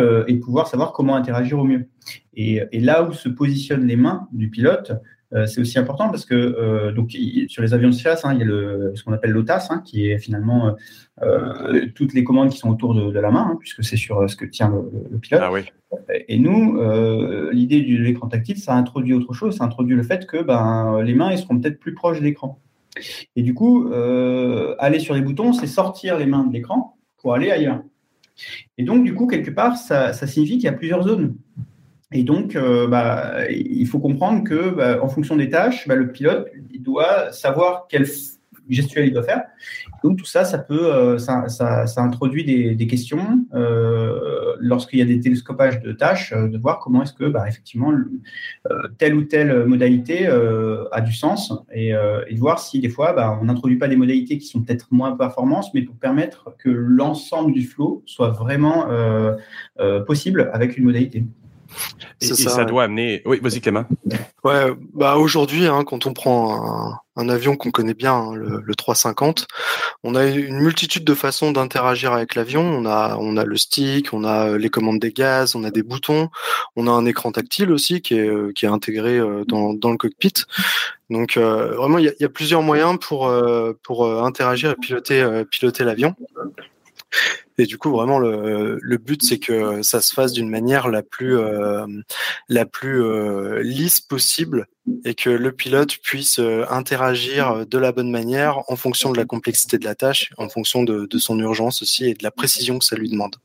pouvoir savoir comment interagir au mieux. Et, là où se positionnent les mains du pilote, euh, c'est aussi important parce que euh, donc sur les avions de chasse, hein, il y a le, ce qu'on appelle l'OTAS, hein, qui est finalement euh, toutes les commandes qui sont autour de, la main, hein, puisque c'est sur ce que tient le, pilote. Ah oui. Et nous, l'idée de l'écran tactile, ça introduit autre chose. Ça introduit le fait que ben, les mains, seront peut-être plus proches de l'écran. Et du coup, aller sur les boutons, c'est sortir les mains de l'écran pour aller ailleurs. Et donc, du coup, quelque part, ça, ça signifie qu'il y a plusieurs zones. Et donc, euh, bah, il faut comprendre que, bah, en fonction des tâches, bah, le pilote il doit savoir quelle gestuelle il doit faire. Donc tout ça, ça peut, euh, ça, ça, ça, introduit des, questions euh, lorsqu'il y a des télescopages de tâches, de voir comment est-ce que, effectivement, telle ou telle modalité a du sens et, de voir si des fois, on n'introduit pas des modalités qui sont peut-être moins performantes, mais pour permettre que l'ensemble du flow soit vraiment possible avec une modalité. Et, ça, doit amener. Oui, vas-y Clément. Ouais, bah aujourd'hui, hein, quand on prend un, avion qu'on connaît bien, hein, le, 350, on a une multitude de façons d'interagir avec l'avion. On a, on a le stick, on a euh, les commandes des gaz, on a des boutons, on a un écran tactile aussi qui est, euh, qui est intégré euh, dans, dans le cockpit. Donc vraiment, il y, y a, plusieurs moyens pour, pour interagir et piloter, piloter l'avion. Et du coup, vraiment, le, but, c'est que ça se fasse d'une manière la plus, euh, la plus euh, lisse possible et que le pilote puisse euh, interagir de la bonne manière en fonction de la complexité de la tâche, en fonction de, de son urgence aussi et de la précision que ça lui demande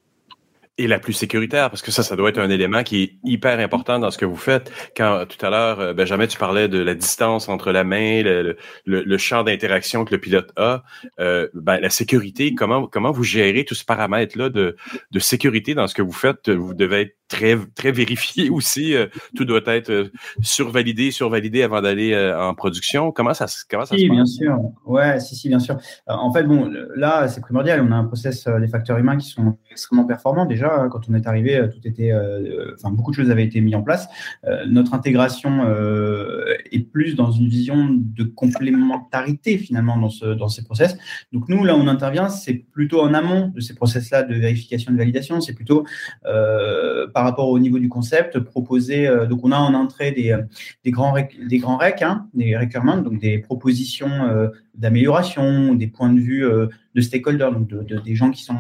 et la plus sécuritaire, parce que ça, ça doit être un élément qui est hyper important dans ce que vous faites. Quand tout à l'heure, euh, Benjamin, tu parlais de la distance entre la main, le, le, le champ d'interaction que le pilote a, euh, ben, la sécurité, comment comment vous gérez tout ce paramètre-là de, de sécurité dans ce que vous faites? Vous devez être très, très vérifié aussi. Euh, tout doit être euh, survalidé, survalidé avant d'aller euh, en production. Comment ça, comment ça se passe? bien sûr. Ouais, si, si, bien sûr. en fait, bon, là, c'est primordial. On a un process des facteurs humains qui sont extrêmement performants. Déjà, quand on est arrivé, tout était, enfin, beaucoup de choses avaient été mises en place. notre intégration est plus dans une vision de complémentarité finalement dans, ce, dans ces process. Donc nous, là, on intervient, c'est plutôt en amont de ces process-là de vérification et de validation. C'est plutôt par par rapport au niveau du concept, proposer. Euh, donc, on a en entrée des, euh, des grands des grands recs, hein, des requirements, donc des propositions euh, d'amélioration, des points de vue de stakeholders, donc de, des gens qui sont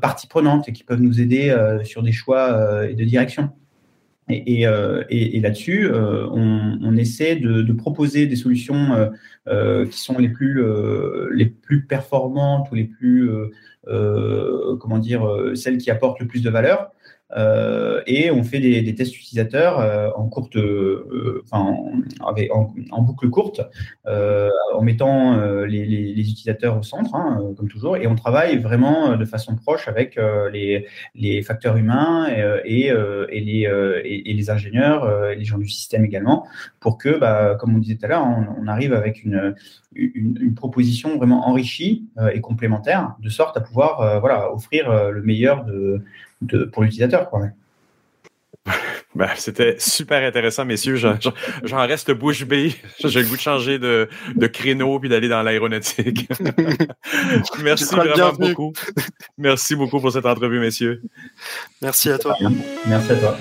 parties prenantes et qui peuvent nous aider sur des choix et de direction. Et, là-dessus, on, essaie de, proposer des solutions qui sont les plus, les plus performantes ou les plus, comment dire, celles qui apportent le plus de valeur. Euh, et on fait des, tests utilisateurs euh, en courte, euh, enfin, en, boucle courte, en mettant les, utilisateurs au centre, hein, comme toujours, et on travaille vraiment de façon proche avec les, facteurs humains et, et, les, et, les ingénieurs, les gens du système également, pour que, bah, comme on disait tout à l'heure, on, arrive avec une, une, une, proposition vraiment enrichie et complémentaire, de sorte à pouvoir voilà, offrir le meilleur de, pour l'utilisateur. Ben, C'était super intéressant, messieurs. J'en reste bouche bée. J'ai le goût de changer de, de créneau puis d'aller dans l'aéronautique. Merci vraiment beaucoup. Merci beaucoup pour cette entrevue, messieurs. Merci à toi. Merci à toi.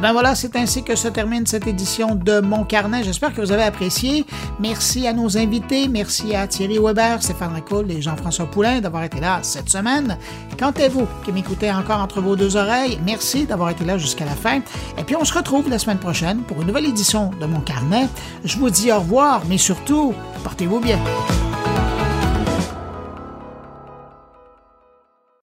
Ben voilà, c'est ainsi que se termine cette édition de Mon Carnet. J'espère que vous avez apprécié. Merci à nos invités. Merci à Thierry Weber, Stéphane Ricoul et Jean-François Poulain d'avoir été là cette semaine. Quant à vous qui m'écoutez encore entre vos deux oreilles, merci d'avoir été là jusqu'à la fin. Et puis on se retrouve la semaine prochaine pour une nouvelle édition de Mon Carnet. Je vous dis au revoir, mais surtout, portez-vous bien.